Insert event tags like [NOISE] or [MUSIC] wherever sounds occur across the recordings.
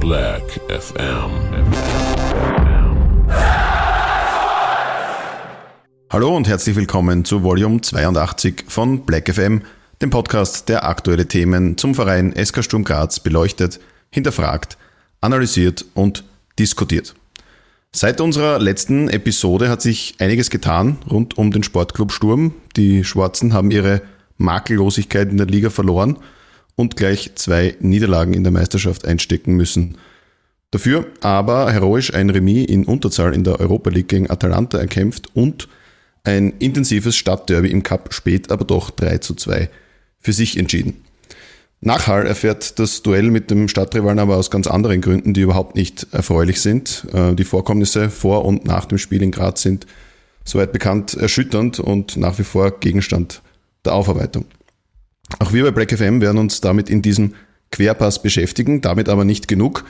Black FM. Hallo und herzlich willkommen zu Volume 82 von Black FM, dem Podcast, der aktuelle Themen zum Verein SK Sturm Graz beleuchtet, hinterfragt, analysiert und diskutiert. Seit unserer letzten Episode hat sich einiges getan rund um den Sportclub Sturm. Die Schwarzen haben ihre Makellosigkeit in der Liga verloren und gleich zwei Niederlagen in der Meisterschaft einstecken müssen. Dafür aber heroisch ein Remis in Unterzahl in der Europa League gegen Atalanta erkämpft und ein intensives Stadtderby im Cup spät aber doch 3 zu 2 für sich entschieden. Nach Hall erfährt das Duell mit dem Stadtrivalen aber aus ganz anderen Gründen, die überhaupt nicht erfreulich sind. Äh, die Vorkommnisse vor und nach dem Spiel in Graz sind soweit bekannt erschütternd und nach wie vor Gegenstand der Aufarbeitung. Auch wir bei Black FM werden uns damit in diesem Querpass beschäftigen, damit aber nicht genug.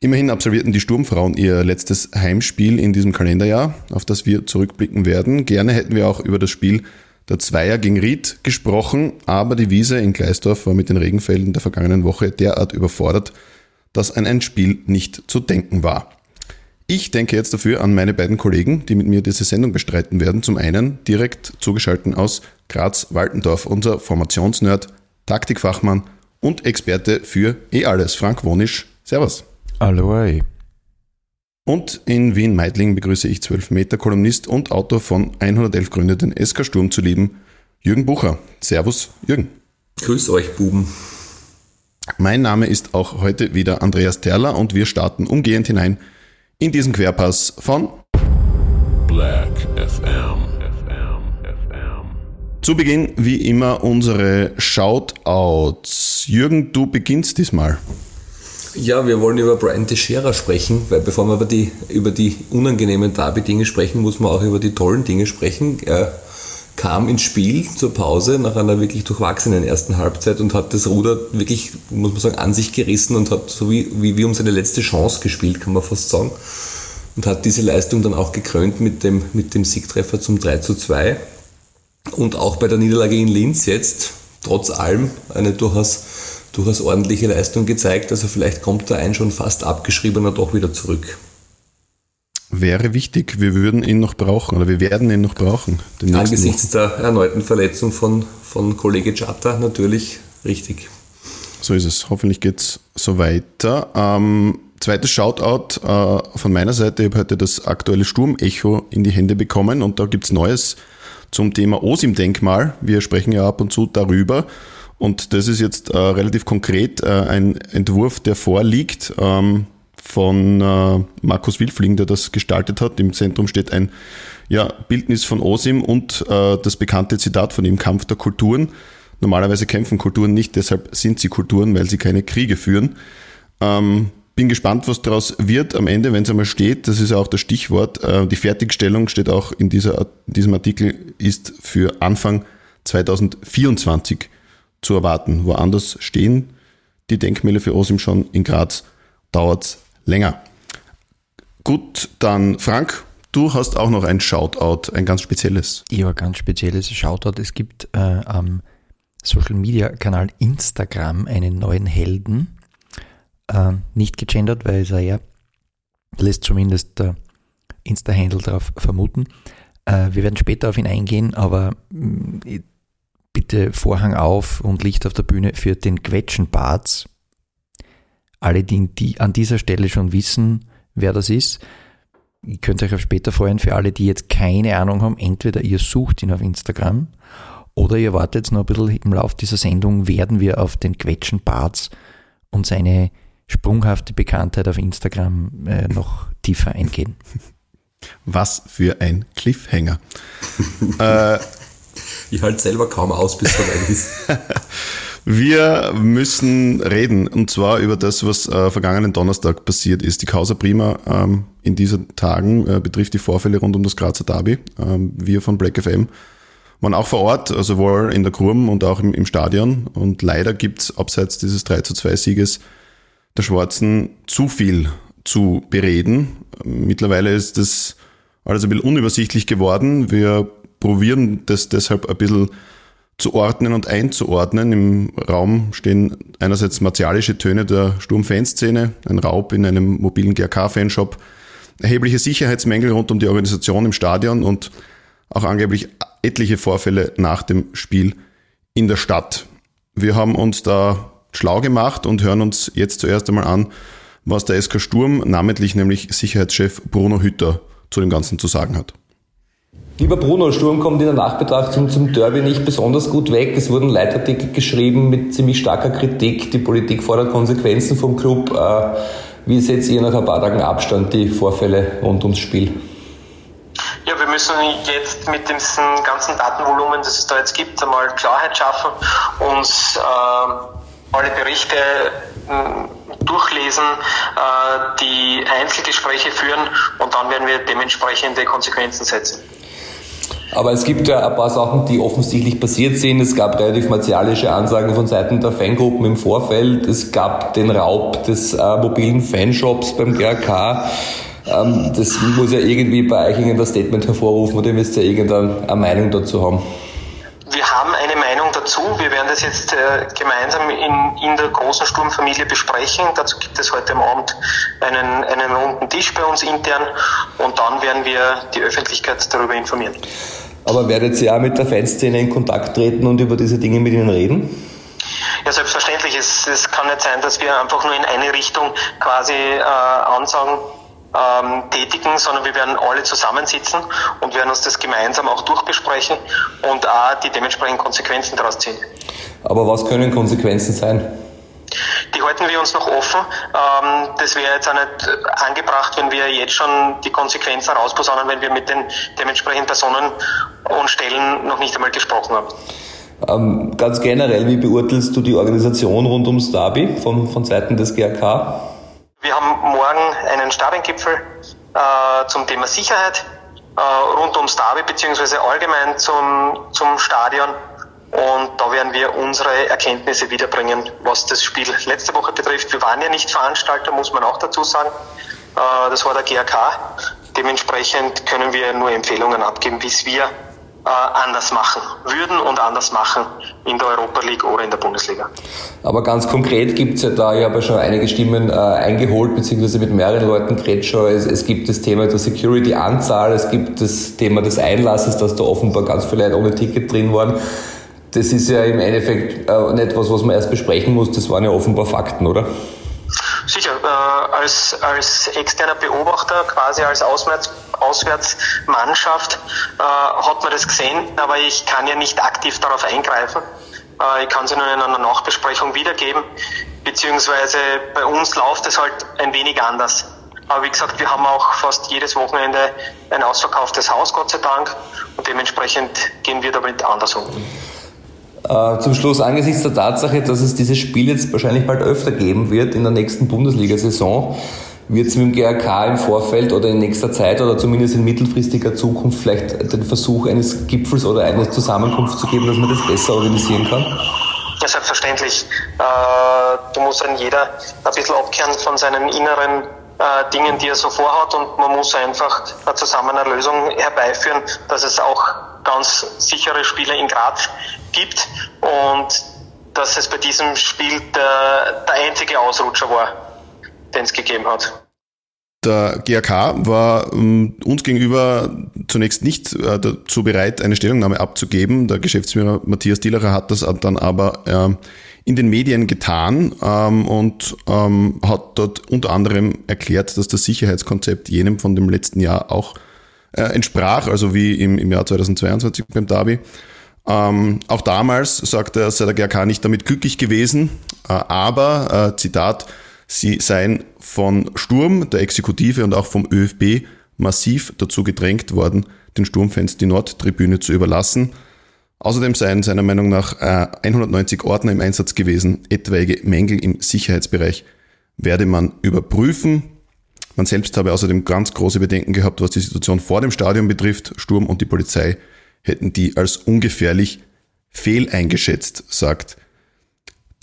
Immerhin absolvierten die Sturmfrauen ihr letztes Heimspiel in diesem Kalenderjahr, auf das wir zurückblicken werden. Gerne hätten wir auch über das Spiel der Zweier gegen Ried gesprochen, aber die Wiese in Gleisdorf war mit den Regenfällen der vergangenen Woche derart überfordert, dass an ein Spiel nicht zu denken war. Ich denke jetzt dafür an meine beiden Kollegen, die mit mir diese Sendung bestreiten werden. Zum einen direkt zugeschalten aus Graz-Waltendorf, unser Formationsnerd, Taktikfachmann und Experte für eh alles, Frank Wonisch. Servus. Hallo. Und in Wien-Meidling begrüße ich 12 Meter Kolumnist und Autor von 111 Gründe, den SK Sturm zu lieben, Jürgen Bucher. Servus, Jürgen. Grüß euch, Buben. Mein Name ist auch heute wieder Andreas Terler und wir starten umgehend hinein in diesen Querpass von Black FM. Zu Beginn wie immer unsere Shoutouts. Jürgen, du beginnst diesmal. Ja, wir wollen über Brian Teixeira sprechen, weil bevor wir über die, über die unangenehmen Derby-Dinge sprechen, muss man auch über die tollen Dinge sprechen. Er kam ins Spiel zur Pause nach einer wirklich durchwachsenen ersten Halbzeit und hat das Ruder wirklich, muss man sagen, an sich gerissen und hat so wie, wie, wie um seine letzte Chance gespielt, kann man fast sagen. Und hat diese Leistung dann auch gekrönt mit dem, mit dem Siegtreffer zum 3 zu 2. Und auch bei der Niederlage in Linz jetzt, trotz allem, eine durchaus durchaus ordentliche Leistung gezeigt. Also vielleicht kommt da ein schon fast abgeschriebener doch wieder zurück. Wäre wichtig, wir würden ihn noch brauchen oder wir werden ihn noch brauchen. Angesichts der erneuten Verletzung von, von Kollege Chatta natürlich richtig. So ist es. Hoffentlich geht es so weiter. Ähm, zweites Shoutout äh, von meiner Seite. Ich habe heute das aktuelle Sturmecho in die Hände bekommen und da gibt es Neues zum Thema OSIM-Denkmal. Wir sprechen ja ab und zu darüber. Und das ist jetzt äh, relativ konkret äh, ein Entwurf, der vorliegt ähm, von äh, Markus Wilfling, der das gestaltet hat. Im Zentrum steht ein ja, Bildnis von Osim und äh, das bekannte Zitat von ihm, Kampf der Kulturen. Normalerweise kämpfen Kulturen nicht, deshalb sind sie Kulturen, weil sie keine Kriege führen. Ähm, bin gespannt, was daraus wird am Ende, wenn es einmal steht. Das ist ja auch das Stichwort. Äh, die Fertigstellung steht auch in, dieser, in diesem Artikel, ist für Anfang 2024 zu erwarten. Woanders stehen die Denkmäler für Osim schon. In Graz dauert es länger. Gut, dann Frank, du hast auch noch ein Shoutout, ein ganz spezielles. Ja, ganz spezielles Shoutout. Es gibt äh, am Social Media Kanal Instagram einen neuen Helden. Äh, nicht gegendert, weil es ja lässt zumindest der Insta-Handle darauf vermuten. Äh, wir werden später auf ihn eingehen, aber mm, bitte Vorhang auf und Licht auf der Bühne für den Quetschenbarts. Alle, die, die an dieser Stelle schon wissen, wer das ist, ihr könnt euch auf später freuen. Für alle, die jetzt keine Ahnung haben, entweder ihr sucht ihn auf Instagram oder ihr wartet noch ein bisschen im Laufe dieser Sendung, werden wir auf den Quetschenbarts und seine sprunghafte Bekanntheit auf Instagram äh, noch tiefer eingehen. Was für ein Cliffhanger. [LAUGHS] äh, ich halte selber kaum aus, bis es soweit ist. [LAUGHS] Wir müssen reden und zwar über das, was äh, vergangenen Donnerstag passiert ist. Die Causa Prima ähm, in diesen Tagen äh, betrifft die Vorfälle rund um das Grazer Derby. Ähm, wir von Black FM waren auch vor Ort, also sowohl in der Kurm und auch im, im Stadion. Und leider gibt's abseits dieses 3 zu 2 Sieges der Schwarzen zu viel zu bereden. Mittlerweile ist das alles ein bisschen unübersichtlich geworden. Wir probieren das deshalb ein bisschen zu ordnen und einzuordnen. Im Raum stehen einerseits martialische Töne der Sturm-Fanszene, ein Raub in einem mobilen GRK-Fanshop, erhebliche Sicherheitsmängel rund um die Organisation im Stadion und auch angeblich etliche Vorfälle nach dem Spiel in der Stadt. Wir haben uns da schlau gemacht und hören uns jetzt zuerst einmal an, was der SK Sturm, namentlich nämlich Sicherheitschef Bruno Hütter, zu dem Ganzen zu sagen hat. Lieber Bruno, Sturm kommt in der Nachbetrachtung zum Derby nicht besonders gut weg. Es wurden Leitartikel geschrieben mit ziemlich starker Kritik. Die Politik fordert Konsequenzen vom Club. Äh, wie setzt ihr nach ein paar Tagen Abstand die Vorfälle rund ums Spiel? Ja, wir müssen jetzt mit diesem ganzen Datenvolumen, das es da jetzt gibt, einmal Klarheit schaffen, uns äh, alle Berichte äh, durchlesen, äh, die Einzelgespräche führen und dann werden wir dementsprechende Konsequenzen setzen. Aber es gibt ja ein paar Sachen, die offensichtlich passiert sind. Es gab relativ martialische Ansagen von Seiten der Fangruppen im Vorfeld. Es gab den Raub des äh, mobilen Fanshops beim GRK. Ähm, das muss ja irgendwie bei euch irgendein Statement hervorrufen oder ihr müsst ja irgendeine Meinung dazu haben. Wir haben eine Meinung dazu. Wir werden das jetzt äh, gemeinsam in, in der großen Sturmfamilie besprechen. Dazu gibt es heute am Abend einen, einen runden Tisch bei uns intern und dann werden wir die Öffentlichkeit darüber informieren. Aber werdet ihr auch mit der Fanszene in Kontakt treten und über diese Dinge mit ihnen reden? Ja, selbstverständlich. Es, es kann nicht sein, dass wir einfach nur in eine Richtung quasi äh, Ansagen ähm, tätigen, sondern wir werden alle zusammensitzen und werden uns das gemeinsam auch durchbesprechen und auch die dementsprechenden Konsequenzen daraus ziehen. Aber was können Konsequenzen sein? Die halten wir uns noch offen. Ähm, das wäre jetzt auch nicht angebracht, wenn wir jetzt schon die Konsequenzen rausposaunen, wenn wir mit den dementsprechenden Personen und Stellen noch nicht einmal gesprochen haben. Ähm, ganz generell, wie beurteilst du die Organisation rund ums Derby von, von Seiten des GRK? Wir haben morgen einen Stabengipfel äh, zum Thema Sicherheit äh, rund ums Derby beziehungsweise allgemein zum, zum Stadion. Und da werden wir unsere Erkenntnisse wiederbringen, was das Spiel letzte Woche betrifft. Wir waren ja nicht Veranstalter, muss man auch dazu sagen. Äh, das war der GRK. Dementsprechend können wir nur Empfehlungen abgeben, wie es wir anders machen würden und anders machen in der Europa League oder in der Bundesliga. Aber ganz konkret gibt es ja da, ich habe ja schon einige Stimmen äh, eingeholt, beziehungsweise mit mehreren Leuten geredet schon. Es, es gibt das Thema der Security-Anzahl, es gibt das Thema des Einlasses, dass da offenbar ganz viele Leute ohne Ticket drin waren das ist ja im Endeffekt äh, nicht was, was man erst besprechen muss, das waren ja offenbar Fakten, oder? Sicher, äh, als, als externer Beobachter, quasi als Auswärts, Auswärtsmannschaft, äh, hat man das gesehen, aber ich kann ja nicht aktiv darauf eingreifen. Äh, ich kann sie nur in einer Nachbesprechung wiedergeben, beziehungsweise bei uns läuft es halt ein wenig anders. Aber wie gesagt, wir haben auch fast jedes Wochenende ein ausverkauftes Haus, Gott sei Dank, und dementsprechend gehen wir damit anders um. Äh, zum Schluss, angesichts der Tatsache, dass es dieses Spiel jetzt wahrscheinlich bald öfter geben wird in der nächsten Bundesliga-Saison, wird es mit dem GRK im Vorfeld oder in nächster Zeit oder zumindest in mittelfristiger Zukunft vielleicht den Versuch eines Gipfels oder einer Zusammenkunft zu geben, dass man das besser organisieren kann? Ja, selbstverständlich. Äh, da muss ein jeder ein bisschen abkehren von seinen inneren äh, Dingen, die er so vorhat und man muss einfach zusammen eine Lösung herbeiführen, dass es auch ganz sichere Spiele in Graz gibt und dass es bei diesem Spiel der, der einzige Ausrutscher war, den es gegeben hat. Der GAK war ähm, uns gegenüber zunächst nicht äh, dazu bereit, eine Stellungnahme abzugeben. Der Geschäftsführer Matthias Dillacher hat das dann aber äh, in den Medien getan ähm, und ähm, hat dort unter anderem erklärt, dass das Sicherheitskonzept jenem von dem letzten Jahr auch äh, entsprach, also wie im, im Jahr 2022 beim Derby. Ähm, auch damals sagte er, sei der GRK nicht damit glücklich gewesen, äh, aber, äh, Zitat, sie seien von Sturm, der Exekutive und auch vom ÖFB massiv dazu gedrängt worden, den Sturmfans die Nordtribüne zu überlassen. Außerdem seien seiner Meinung nach 190 äh, Ordner im Einsatz gewesen, etwaige Mängel im Sicherheitsbereich werde man überprüfen. Man selbst habe außerdem ganz große Bedenken gehabt, was die Situation vor dem Stadion betrifft. Sturm und die Polizei hätten die als ungefährlich fehleingeschätzt, sagt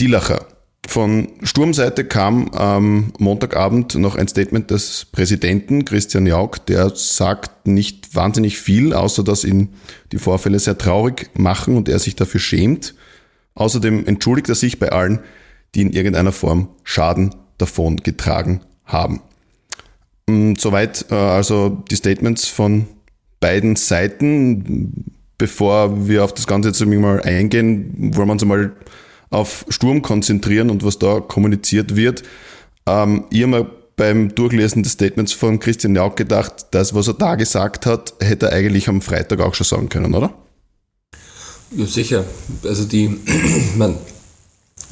Dillacher. Von Sturmseite kam am Montagabend noch ein Statement des Präsidenten Christian Jauch, der sagt nicht wahnsinnig viel, außer dass ihn die Vorfälle sehr traurig machen und er sich dafür schämt. Außerdem entschuldigt er sich bei allen, die in irgendeiner Form Schaden davon getragen haben. Mm, soweit äh, also die Statements von beiden Seiten. Bevor wir auf das Ganze jetzt mal eingehen, wollen wir uns einmal auf Sturm konzentrieren und was da kommuniziert wird. Ähm, ich habe mir beim Durchlesen des Statements von Christian Jauch gedacht, das, was er da gesagt hat, hätte er eigentlich am Freitag auch schon sagen können, oder? Ja, sicher. Also die, [CLEARS THROAT] man,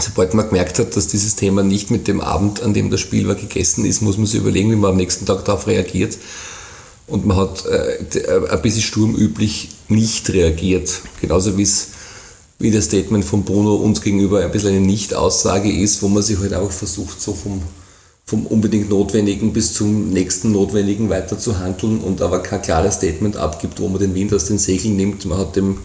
sobald man gemerkt hat, dass dieses Thema nicht mit dem Abend, an dem das Spiel war, gegessen ist, muss man sich überlegen, wie man am nächsten Tag darauf reagiert. Und man hat äh, ein bisschen sturmüblich nicht reagiert. Genauso wie das Statement von Bruno uns gegenüber ein bisschen eine Nicht-Aussage ist, wo man sich halt auch versucht, so vom, vom unbedingt Notwendigen bis zum nächsten Notwendigen weiter zu handeln und aber kein klares Statement abgibt, wo man den Wind aus den Segeln nimmt. Man hat dem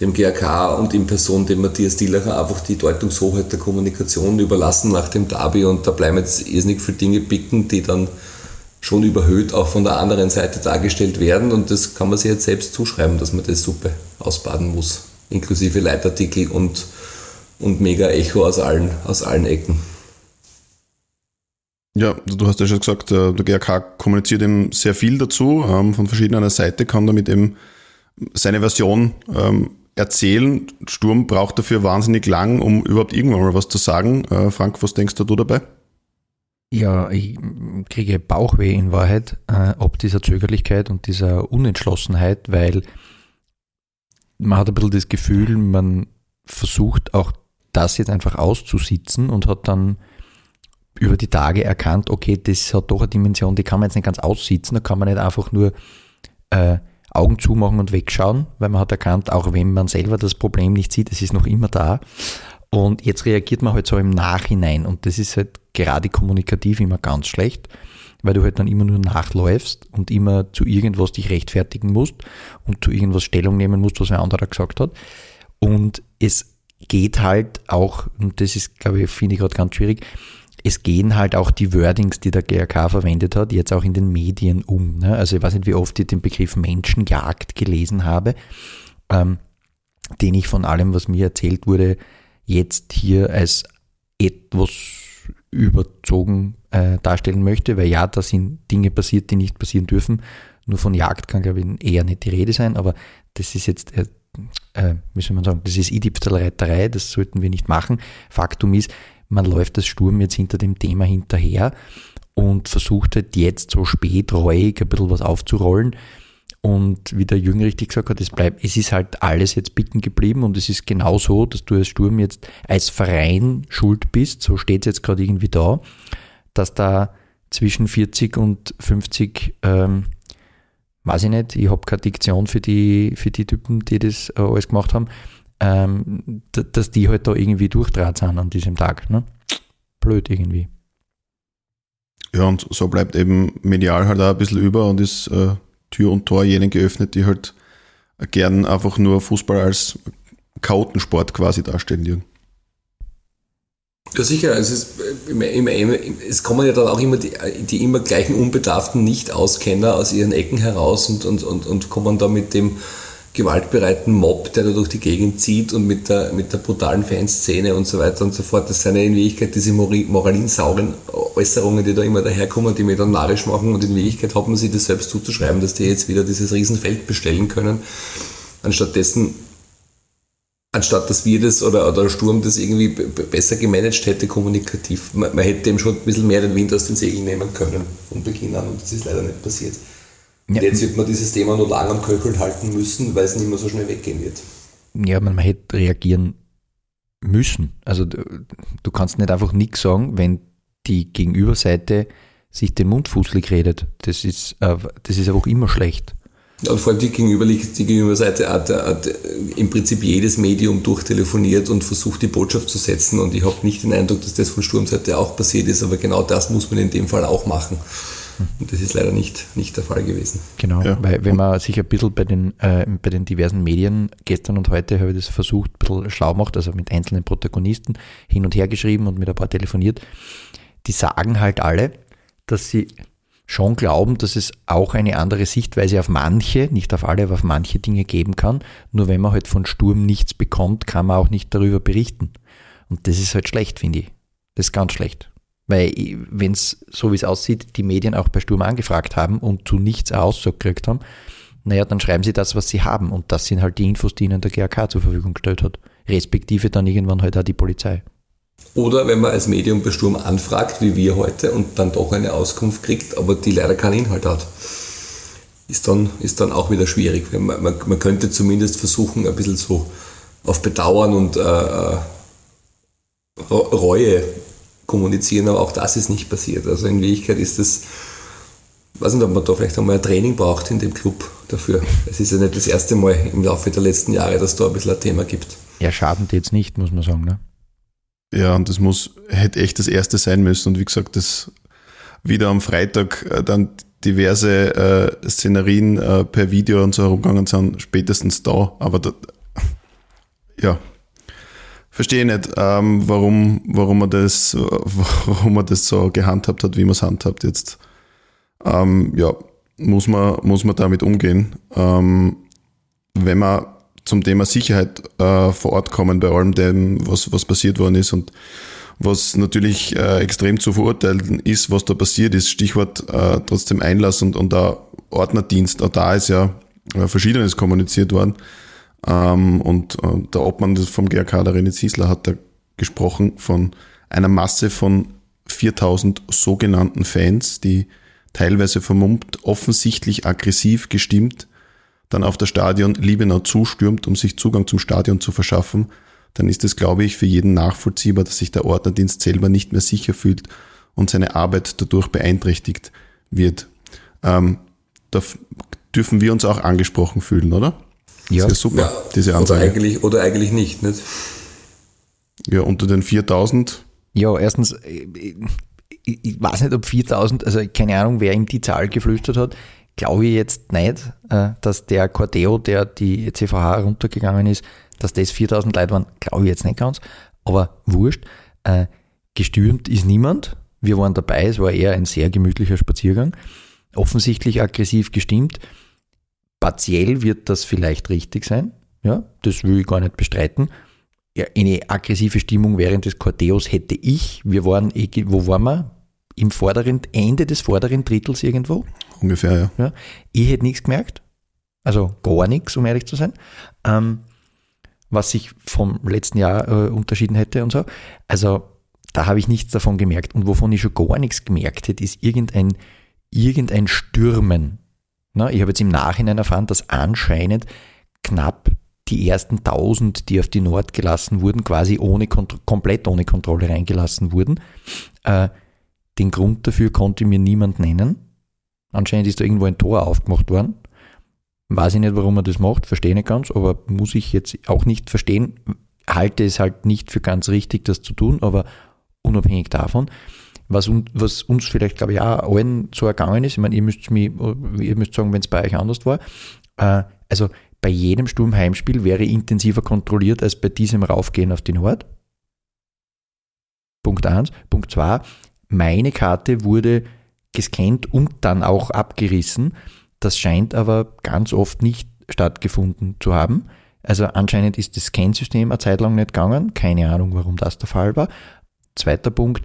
dem GRK und in Person dem Matthias Dillacher einfach die Deutungshoheit der Kommunikation überlassen nach dem Derby und da bleiben jetzt irrsinnig viele Dinge bicken, die dann schon überhöht auch von der anderen Seite dargestellt werden und das kann man sich jetzt selbst zuschreiben, dass man das Suppe ausbaden muss, inklusive Leitartikel und, und mega Echo aus allen, aus allen Ecken. Ja, du hast ja schon gesagt, äh, der GRK kommuniziert eben sehr viel dazu. Ähm, von verschiedener Seite kann damit eben seine Version ähm, erzählen. Sturm braucht dafür wahnsinnig lang, um überhaupt irgendwann mal was zu sagen. Äh, Frank, was denkst du dabei? Ja, ich kriege Bauchweh in Wahrheit, äh, ob dieser Zögerlichkeit und dieser Unentschlossenheit, weil man hat ein bisschen das Gefühl, man versucht auch das jetzt einfach auszusitzen und hat dann über die Tage erkannt, okay, das hat doch eine Dimension, die kann man jetzt nicht ganz aussitzen, da kann man nicht einfach nur äh, Augen zumachen und wegschauen, weil man hat erkannt, auch wenn man selber das Problem nicht sieht, es ist noch immer da. Und jetzt reagiert man halt so im Nachhinein und das ist halt gerade kommunikativ immer ganz schlecht, weil du halt dann immer nur nachläufst und immer zu irgendwas dich rechtfertigen musst und zu irgendwas Stellung nehmen musst, was ein anderer gesagt hat. Und es geht halt auch, und das ist, glaube ich, finde ich gerade ganz schwierig, es gehen halt auch die Wordings, die der GRK verwendet hat, jetzt auch in den Medien um. Ne? Also ich weiß nicht, wie oft ich den Begriff Menschenjagd gelesen habe, ähm, den ich von allem, was mir erzählt wurde, jetzt hier als etwas überzogen äh, darstellen möchte, weil ja, da sind Dinge passiert, die nicht passieren dürfen. Nur von Jagd kann, glaube ich, eher nicht die Rede sein, aber das ist jetzt, äh, äh, wie soll man sagen, das ist Idipfelreiterei, das sollten wir nicht machen. Faktum ist, man läuft das Sturm jetzt hinter dem Thema hinterher und versucht halt jetzt so spät ruhig ein bisschen was aufzurollen. Und wie der Jünger richtig gesagt hat, es bleibt, es ist halt alles jetzt bicken geblieben und es ist genau so, dass du als Sturm jetzt als Verein schuld bist, so steht es jetzt gerade irgendwie da, dass da zwischen 40 und 50, ähm, weiß ich nicht, ich habe keine Diktion für die, für die Typen, die das äh, alles gemacht haben, ähm, dass die halt da irgendwie durchdraht sind an diesem Tag. Ne? Blöd irgendwie. Ja, und so bleibt eben medial halt auch ein bisschen über und ist äh, Tür und Tor jenen geöffnet, die halt gern einfach nur Fußball als Kautensport quasi darstellen, Jürgen. Ja, sicher. Es, ist, es kommen ja dann auch immer die, die immer gleichen Unbedarften Nicht-Auskenner aus ihren Ecken heraus und, und, und, und kommen da mit dem gewaltbereiten Mob, der da durch die Gegend zieht und mit der, mit der brutalen Fanszene und so weiter und so fort. Das sind ja in Wirklichkeit diese moralinsauren Äußerungen, die da immer daherkommen, die mir dann narrisch machen und in Wirklichkeit hat man sich das selbst zuzuschreiben, dass die jetzt wieder dieses Riesenfeld bestellen können. Anstatt dessen, anstatt dass wir das oder, oder Sturm das irgendwie besser gemanagt hätte kommunikativ, man, man hätte dem schon ein bisschen mehr den Wind aus den Segeln nehmen können von Beginn an und das ist leider nicht passiert. Ja. Jetzt wird man dieses Thema nur lang am Köcheln halten müssen, weil es nicht mehr so schnell weggehen wird. Ja, man hätte reagieren müssen. Also du, du kannst nicht einfach nichts sagen, wenn die Gegenüberseite sich den Mund fußlig redet. Das ist, äh, das ist einfach immer schlecht. Ja, und vor allem die, Gegenüber, die Gegenüberseite hat, hat im Prinzip jedes Medium durchtelefoniert und versucht, die Botschaft zu setzen. Und ich habe nicht den Eindruck, dass das von Sturmseite auch passiert ist, aber genau das muss man in dem Fall auch machen. Und das ist leider nicht, nicht der Fall gewesen. Genau, Ja. weil wenn man sich ein bisschen bei den, äh, bei den diversen Medien, gestern und heute habe ich das versucht, ein bisschen schlau macht, also mit einzelnen Protagonisten hin und her geschrieben und mit ein paar telefoniert, die sagen halt alle, dass sie schon glauben, dass es auch eine andere Sichtweise auf manche, nicht auf alle, aber auf manche Dinge geben kann. Nur wenn man halt von Sturm nichts bekommt, kann man auch nicht darüber berichten. Und das ist halt schlecht, finde ich. Das ist ganz schlecht. Weil, wenn es so wie es aussieht, die Medien auch bei Sturm angefragt haben und zu nichts Aussage gekriegt haben, naja, dann schreiben sie das, was sie haben. Und das sind halt die Infos, die ihnen der GAK zur Verfügung gestellt hat. Respektive dann irgendwann halt auch die Polizei. Oder wenn man als Medium bei Sturm anfragt, wie wir heute, und dann doch eine Auskunft kriegt, aber die leider keinen Inhalt hat. Ist dann, ist dann auch wieder schwierig. Man, man, man könnte zumindest versuchen, ein bisschen so auf Bedauern und äh, äh, Reue kommunizieren, aber auch das ist nicht passiert. Also in Wirklichkeit ist es, weiß nicht, ob man da vielleicht einmal ein Training braucht in dem Club dafür. Es ist ja nicht das erste Mal im Laufe der letzten Jahre, dass da ein bisschen ein Thema gibt. Ja, schaden die jetzt nicht, muss man sagen. Ne? Ja, und das muss, hätte echt das erste sein müssen. Und wie gesagt, das wieder am Freitag äh, dann diverse äh, Szenarien äh, per Video und so herumgegangen sind, spätestens da. Aber da, ja, verstehe nicht, ähm, warum, warum man das, warum man das so gehandhabt hat, wie man es handhabt jetzt. Ähm, ja, muss man, muss man damit umgehen. Ähm, wenn man zum Thema Sicherheit äh, vor Ort kommen, bei allem dem, was, was passiert worden ist und was natürlich äh, extrem zu verurteilen ist, was da passiert ist. Stichwort äh, trotzdem Einlass und, und der Ordnerdienst. Auch da ist ja äh, Verschiedenes kommuniziert worden. Ähm, und äh, der Obmann vom GRK, der René Ziesler, hat da gesprochen von einer Masse von 4000 sogenannten Fans, die teilweise vermummt, offensichtlich aggressiv gestimmt, dann auf das Stadion Liebenau zustürmt, um sich Zugang zum Stadion zu verschaffen, dann ist es, glaube ich, für jeden nachvollziehbar, dass sich der Ordnerdienst selber nicht mehr sicher fühlt und seine Arbeit dadurch beeinträchtigt wird. Ähm, da dürfen wir uns auch angesprochen fühlen, oder? Ja. Das ist ja super, Ja, diese oder Ansage. eigentlich, oder eigentlich nicht. nicht? Ja, unter den 4000, Ja, erstens, äh, ich, ich weiß nicht, ob 4000, also keine Ahnung, wer ihm die Zahl geflüstert hat, glaube ich jetzt nicht, äh, dass der Cordeo, der die CVH runtergegangen ist, dass das 4000 Leute waren, glaube ich jetzt nicht ganz, aber wurscht. Äh, Gestürmt ist niemand, wir waren dabei, es war eher ein sehr gemütlicher Spaziergang, offensichtlich aggressiv gestimmt, partiell wird das vielleicht richtig sein, ja, das will ich gar nicht bestreiten, ja, eine aggressive Stimmung während des Corteos hätte ich. Wir waren, wo waren wir? Im vorderen, Ende des vorderen Drittels irgendwo. ungefähr, ja. Ja. Ich hätte nichts gemerkt. Also gar nichts, um ehrlich zu sein. Ähm, was sich vom letzten Jahr äh, unterschieden hätte und so. Also da habe ich nichts davon gemerkt. Und wovon ich schon gar nichts gemerkt hätte, ist irgendein, irgendein Stürmen. Na, ich habe jetzt im Nachhinein erfahren, dass anscheinend knapp die ersten 1000, die auf die Nord gelassen wurden, quasi ohne komplett ohne Kontrolle reingelassen wurden. Äh, den Grund dafür konnte mir niemand nennen. Anscheinend ist da irgendwo ein Tor aufgemacht worden. Weiß ich nicht, warum man das macht, verstehe nicht ganz, aber muss ich jetzt auch nicht verstehen. Halte es halt nicht für ganz richtig, das zu tun, aber unabhängig davon, was, un, was uns vielleicht, glaube ich, auch allen so ergangen ist, ich meine, ihr müsst, mich, ihr müsst sagen, wenn es bei euch anders war, äh, also bei jedem Sturmheimspiel wäre intensiver kontrolliert als bei diesem Raufgehen auf die Nord. Punkt eins. Punkt zwei, meine Karte wurde gescannt und dann auch abgerissen. Das scheint aber ganz oft nicht stattgefunden zu haben. Also anscheinend ist das Scansystem eine Zeit lang nicht gegangen. Keine Ahnung, warum das der Fall war. Zweiter Punkt,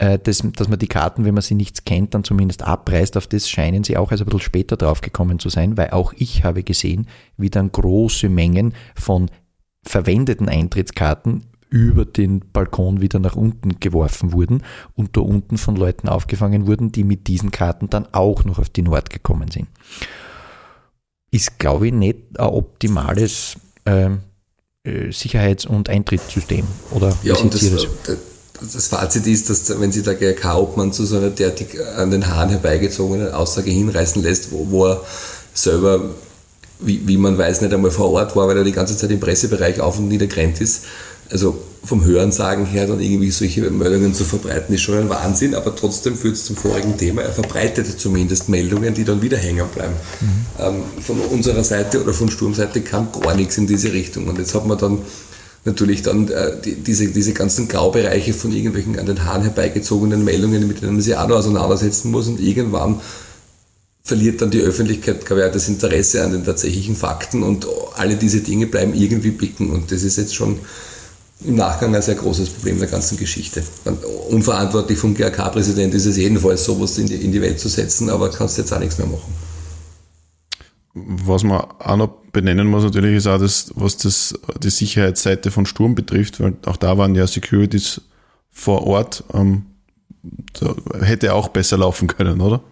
dass, dass man die Karten, wenn man sie nicht scannt, dann zumindest abreißt. Auf das scheinen sie auch erst ein bisschen später draufgekommen zu sein, weil auch ich habe gesehen, wie dann große Mengen von verwendeten Eintrittskarten über den Balkon wieder nach unten geworfen wurden und da unten von Leuten aufgefangen wurden, die mit diesen Karten dann auch noch auf die Nord gekommen sind. Ist, glaube ich, nicht ein optimales ähm, äh, Sicherheits- und Eintrittssystem. Oder Ja, und das, das? Das, Fazit ist, dass wenn sich der GRK-Obmann zu so einer derartig an den Haaren herbeigezogenen Aussage hinreißen lässt, wo, wo er selber, wie, wie man weiß, nicht einmal vor Ort war, weil er die ganze Zeit im Pressebereich auf und nieder gerannt ist, also vom Hörensagen her dann irgendwie solche Meldungen zu verbreiten, ist schon ein Wahnsinn, aber trotzdem führt es zum vorigen Thema. Er verbreitet zumindest Meldungen, die dann wieder hängen bleiben. Mhm. Ähm, von unserer Seite oder von Sturmseite kam gar nichts in diese Richtung. Und jetzt hat man dann natürlich dann äh, die, diese, diese ganzen Graubereiche von irgendwelchen an den Haaren herbeigezogenen Meldungen, mit denen man sich auch noch auseinandersetzen muss und irgendwann verliert dann die Öffentlichkeit, glaube ich, das Interesse an den tatsächlichen Fakten und alle diese Dinge bleiben irgendwie bicken und das ist jetzt schon im Nachgang ein sehr großes Problem der ganzen Geschichte. Unverantwortlich vom GRK-Präsident ist es jedenfalls, sowas in die, in die Welt zu setzen, aber kannst jetzt auch nichts mehr machen. Was man auch noch benennen muss natürlich ist auch das, was das, die Sicherheitsseite von Sturm betrifft, weil auch da waren ja Securities vor Ort. Ähm, hätte auch besser laufen können, oder?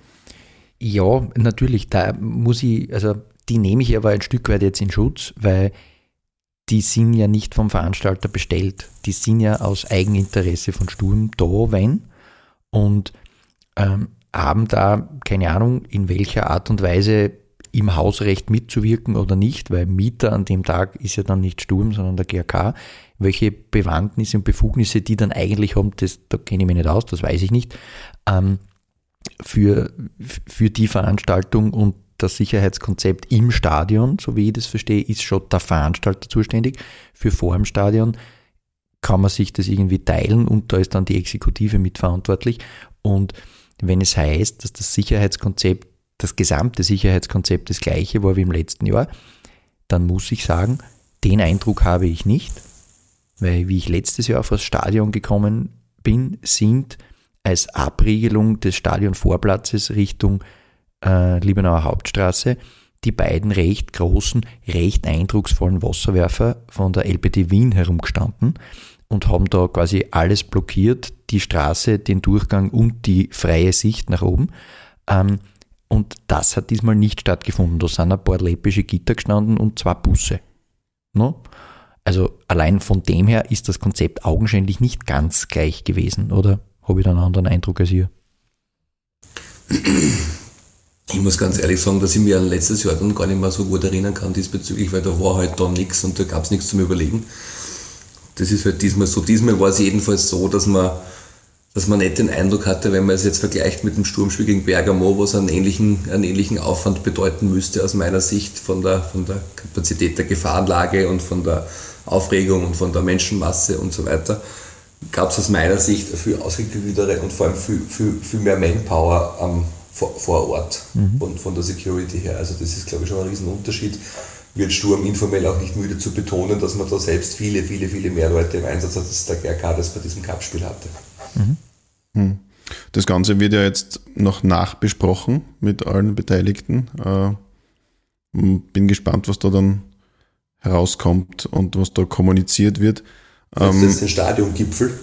Ja, natürlich. Da muss ich, also die nehme ich aber ein Stück weit jetzt in Schutz, weil die sind ja nicht vom Veranstalter bestellt. Die sind ja aus Eigeninteresse von Sturm da, wenn. Und ähm, haben da, keine Ahnung, in welcher Art und Weise im Hausrecht mitzuwirken oder nicht, weil Mieter an dem Tag ist ja dann nicht Sturm, sondern der GRK. Welche Bewandtnisse und Befugnisse die dann eigentlich haben, das, da kenne ich mich nicht aus, das weiß ich nicht. Ähm, für, für die Veranstaltung und das Sicherheitskonzept im Stadion, so wie ich das verstehe, ist schon der Veranstalter zuständig. Für vor dem Stadion kann man sich das irgendwie teilen und da ist dann die Exekutive mitverantwortlich. Und wenn es heißt, dass das Sicherheitskonzept, das gesamte Sicherheitskonzept das gleiche war wie im letzten Jahr, dann muss ich sagen, den Eindruck habe ich nicht, weil wie ich letztes Jahr auf das Stadion gekommen bin, sind als Abriegelung des Stadionvorplatzes Richtung äh, Liebenauer Hauptstraße die beiden recht großen, recht eindrucksvollen Wasserwerfer von der LPT Wien herumgestanden und haben da quasi alles blockiert, die Straße, den Durchgang und die freie Sicht nach oben. Ähm, und das hat diesmal nicht stattgefunden. Da sind ein paar läppische Gitter gestanden und zwei Busse. No? Also allein von dem her ist das Konzept augenscheinlich nicht ganz gleich gewesen, oder habe ich da einen anderen Eindruck als ihr? Ich muss ganz ehrlich sagen, dass ich mir an letztes Jahr dann gar nicht mehr so gut erinnern kann diesbezüglich, weil da war halt dann nichts und da gab es nichts zum Überlegen. Das ist halt diesmal so. Diesmal war es jedenfalls so, dass man, dass man nicht den Eindruck hatte, wenn man es jetzt vergleicht mit dem Sturmspiel gegen Bergamo, was einen ähnlichen, einen ähnlichen Aufwand bedeuten müsste aus meiner Sicht von der, von der Kapazität der Gefahrenlage und von der Aufregung und von der Menschenmasse und so weiter, gab es aus meiner Sicht viel ausgeklügeltere und vor allem viel, viel, viel mehr Manpower am vor, vor Ort mhm. von, von der Security her. Also das ist, glaube ich, schon ein Riesenunterschied. Wird Sturm informell auch nicht müde zu betonen, dass man da selbst viele, viele, viele mehr Leute im Einsatz hat, als der GRK das bei diesem Cup-Spiel hatte. Mhm. Hm. Das Ganze wird ja jetzt noch nachbesprochen mit allen Beteiligten. Äh, bin gespannt, was da dann herauskommt und was da kommuniziert wird. Das ist ähm, ein Stadiongipfel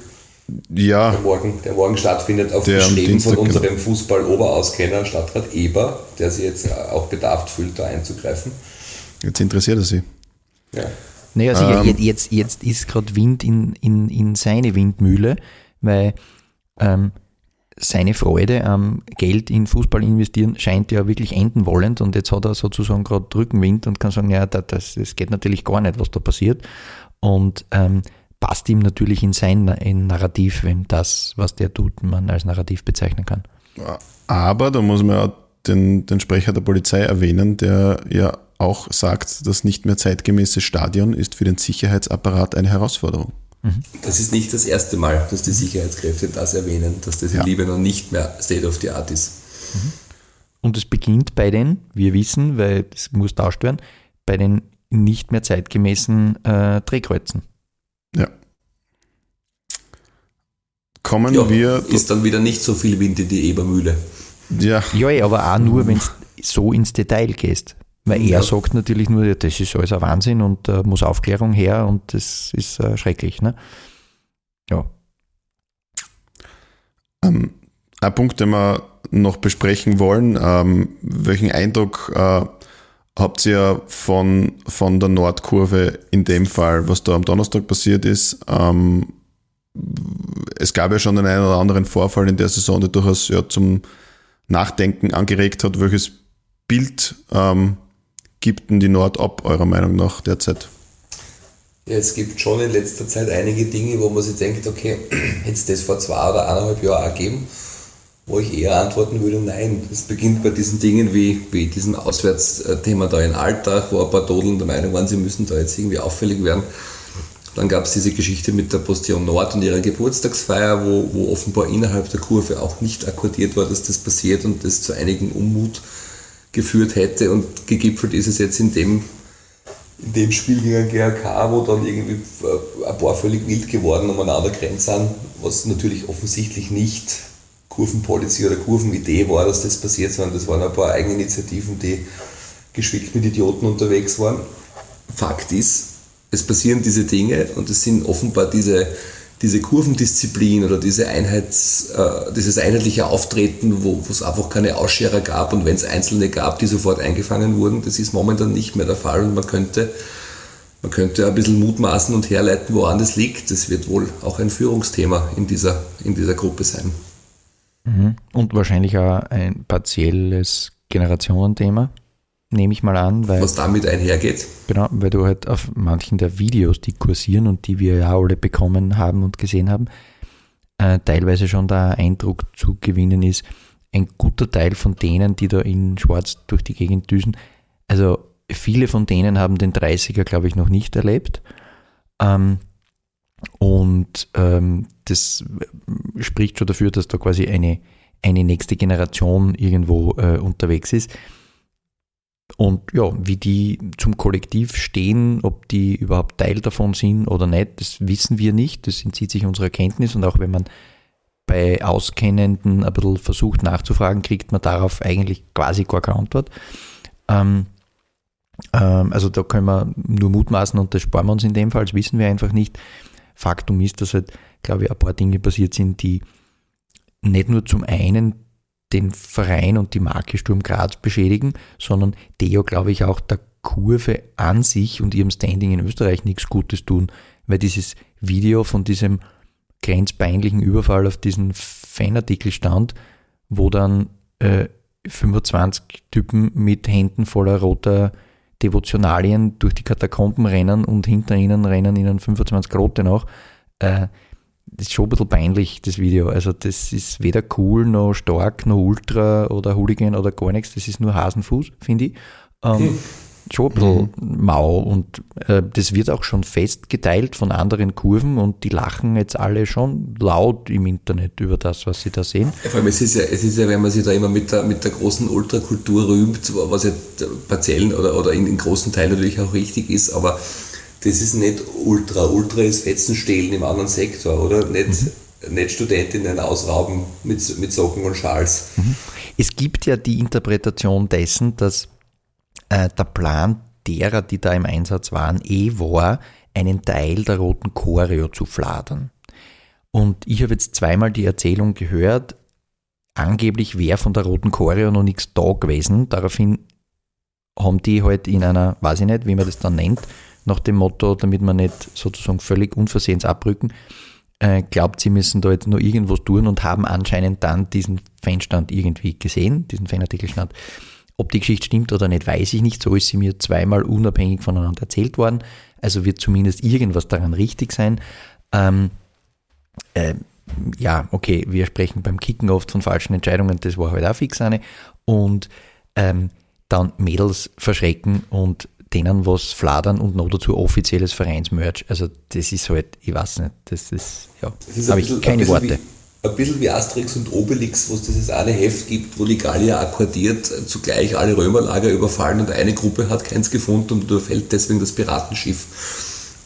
ja, der, morgen, der morgen stattfindet, auf der Bestreben von genau. unserem Fußball-Oberauskenner Stadtrat Eber, der sich jetzt auch bedarf fühlt, da einzugreifen. Jetzt interessiert er sich. Ja. Naja, also ähm, jetzt, jetzt ist gerade Wind in, in, in seine Windmühle, weil ähm, seine Freude am Geld in Fußball investieren scheint ja wirklich enden wollend und jetzt hat er sozusagen gerade Rückenwind und kann sagen, ja, das, das geht natürlich gar nicht, was da passiert. Und ähm, passt ihm natürlich in sein in Narrativ, wenn das, was der tut, man als Narrativ bezeichnen kann. Aber da muss man ja den, den Sprecher der Polizei erwähnen, der ja auch sagt, das nicht mehr zeitgemäße Stadion ist für den Sicherheitsapparat eine Herausforderung. Mhm. Das ist nicht das erste Mal, dass die Sicherheitskräfte das erwähnen, dass das in ja. Libanon nicht mehr State of the Art ist. Mhm. Und es beginnt bei den, wir wissen, weil das muss tauscht werden, bei den nicht mehr zeitgemäßen äh, Drehkreuzen. Ja. Kommen ja, wir. Ist dann wieder nicht so viel Wind in die Ebermühle. Ja. Ja, eh, aber auch nur, wenn du so ins Detail gehst. Weil er ja. sagt natürlich nur, das ist alles ein Wahnsinn und äh, muss Aufklärung her und das ist äh, schrecklich. Ne? Ja. Ähm, ein Punkt, den wir noch besprechen wollen, ähm, welchen Eindruck äh, habt ihr von, von der Nordkurve in dem Fall, was da am Donnerstag passiert ist? Ähm, es gab ja schon den einen oder anderen Vorfall in der Saison, der durchaus ja, zum Nachdenken angeregt hat. Welches Bild ähm, gibt denn die Nord ab, eurer Meinung nach, derzeit? Ja, es gibt schon in letzter Zeit einige Dinge, wo man sich denkt, okay, [CLEARS THROAT] hätte es das vor zwei oder eineinhalb Jahren auch gegeben, wo ich eher antworten würde, nein. Es beginnt bei diesen Dingen wie, wie diesem Auswärtsthema da in Alltag, wo ein paar Dodeln der Meinung waren, sie müssen da jetzt irgendwie auffällig werden. Dann gab es diese Geschichte mit der Postion Nord und ihrer Geburtstagsfeier, wo, wo offenbar innerhalb der Kurve auch nicht akkordiert war, dass das passiert und das zu einigen Unmut geführt hätte. Und gegipfelt ist es jetzt in dem in dem Spiel gegen GRK, wo dann irgendwie äh, ein paar völlig wild geworden umeinander gerannt sind, was natürlich offensichtlich nicht Kurvenpolicy oder Kurvenidee war, dass das passiert, sondern das waren ein paar Eigeninitiativen, die geschickt mit Idioten unterwegs waren. Fakt ist, es passieren diese Dinge und es sind offenbar diese diese Kurvendisziplin oder diese Einheits, äh, dieses einheitliche Auftreten, wo es einfach keine Ausscherer gab und wenn es einzelne gab, die sofort eingefangen wurden, das ist momentan nicht mehr der Fall und man könnte, man könnte ein bisschen mutmaßen und herleiten, woran das liegt. Das wird wohl auch ein Führungsthema in dieser, in dieser Gruppe sein. Mhm. Und wahrscheinlich auch ein partielles Generationenthema nehme ich mal an. Weil, Was damit einhergeht. Genau, weil du halt auf manchen der Videos, die kursieren und die wir ja alle bekommen haben und gesehen haben, äh, teilweise schon der Eindruck zu gewinnen ist, ein guter Teil von denen, die da in Schwarz durch die Gegend düsen, also viele von denen haben den 30er, glaube ich, noch nicht erlebt. Ähm, und ähm, das spricht schon dafür, dass da quasi eine, eine nächste Generation irgendwo äh, unterwegs ist. Und ja, wie die zum Kollektiv stehen, ob die überhaupt Teil davon sind oder nicht, das wissen wir nicht. Das entzieht sich unserer Kenntnis und auch wenn man bei Auskennenden ein bisschen versucht nachzufragen, kriegt man darauf eigentlich quasi gar keine Antwort. Ähm, ähm, also da können wir nur mutmaßen und das sparen wir uns in dem Fall, das wissen wir einfach nicht. Faktum ist, dass halt, glaube ich, ein paar Dinge passiert sind, die nicht nur zum einen den Verein und die Marke Sturm Graz beschädigen, sondern ja, glaube ich, auch der Kurve an sich und ihrem Standing in Österreich nichts Gutes tun, weil dieses Video von diesem grenzpeinlichen Überfall auf diesen Fanartikel stand, wo dann äh, 25 Typen mit Händen voller roter Devotionalien durch die Katakomben rennen und hinter ihnen rennen ihnen 25 Rote noch. Äh, das ist schon ein bisschen peinlich, das Video. Also das ist weder cool, noch stark, noch ultra oder Hooligan oder gar nichts. Das ist nur Hasenfuß, finde ich. Ähm, hm. Schon ein bisschen mhm. mau und äh, das wird auch schon festgeteilt von anderen Kurven und die lachen jetzt alle schon laut im Internet über das, was sie da sehen. Vor allem es ist ja, es ist ja, wenn man sich da immer mit der, mit der großen Ultrakultur rühmt, was ja partiell oder, oder in, in großen Teilen natürlich auch richtig ist, aber das ist nicht Ultra. Ultra ist Fetzenstehlen im anderen Sektor, oder? Nicht, mhm. nicht Studentinnen ausrauben mit, mit Socken und Schals. Mhm. Es gibt ja die Interpretation dessen, dass äh, der Plan derer, die da im Einsatz waren, eh war, einen Teil der roten Choreo zu fladern. Und ich habe jetzt zweimal die Erzählung gehört, angeblich wäre von der roten Choreo noch nichts da gewesen. Daraufhin haben die halt in einer, weiß ich nicht, wie man das dann nennt, nach dem Motto, damit man nicht sozusagen völlig unversehens abrücken, äh, glaubt, sie müssen da jetzt nur irgendwas tun und haben anscheinend dann diesen Fanstand irgendwie gesehen, diesen Fanartikelstand. Ob die Geschichte stimmt oder nicht, weiß ich nicht. So ist sie mir zweimal unabhängig voneinander erzählt worden. Also wird zumindest irgendwas daran richtig sein. Ähm, äh, ja, okay, wir sprechen beim Kicken oft von falschen Entscheidungen, das war halt auch fix eine. Und ähm, dann Mädels verschrecken und denen was fladern und noch dazu offizielles Vereinsmerch. Also das ist halt, ich weiß nicht, das ist, ja, habe ich keine Worte. Wie, ein bisschen wie Asterix und Obelix, wo es dieses eine Heft gibt, wo die Gallier akkordiert zugleich alle Römerlager überfallen und eine Gruppe hat keins gefunden und überfällt deswegen das Piratenschiff.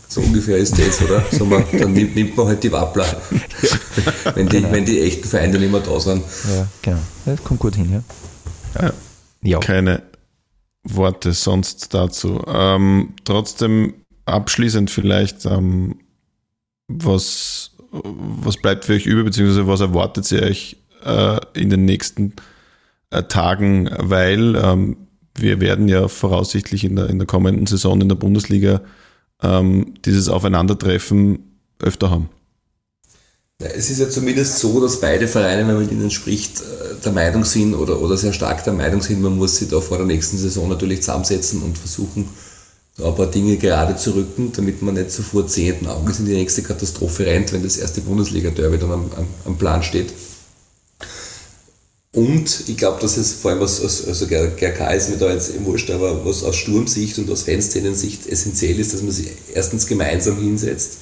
So ungefähr ist das, oder? So man, [LAUGHS] dann nimmt, nimmt, man halt die Wappler, [LAUGHS] wenn, die, genau. wenn die echten Feinde nicht mehr da sind. Ja, genau. Das kommt gut hin, ja. ja. ja. Keine Worte sonst dazu. Ähm, trotzdem abschließend vielleicht, ähm, was, was bleibt für euch über, beziehungsweise was erwartet ihr euch äh, in den nächsten äh, Tagen, weil ähm, wir werden ja voraussichtlich in der, in der kommenden Saison in der Bundesliga ähm, dieses Aufeinandertreffen öfter haben. Es ist ja zumindest so, dass beide Vereine, wenn man mit ihnen spricht, äh, der Meinung sind oder, oder sehr stark der Meinung sind, man muss sich da vor der nächsten Saison natürlich zusammensetzen und versuchen, ein paar Dinge gerade zu rücken, damit man nicht sofort sehenden Auges in die nächste Katastrophe rennt, wenn das erste Bundesliga-Derby dann am, am, am, Plan steht. Und ich glaube, dass es vor allem was, also GRK ist mir da jetzt im Wurscht, aber was aus Sturmsicht und aus Fanszenensicht essentiell ist, dass man sich erstens gemeinsam hinsetzt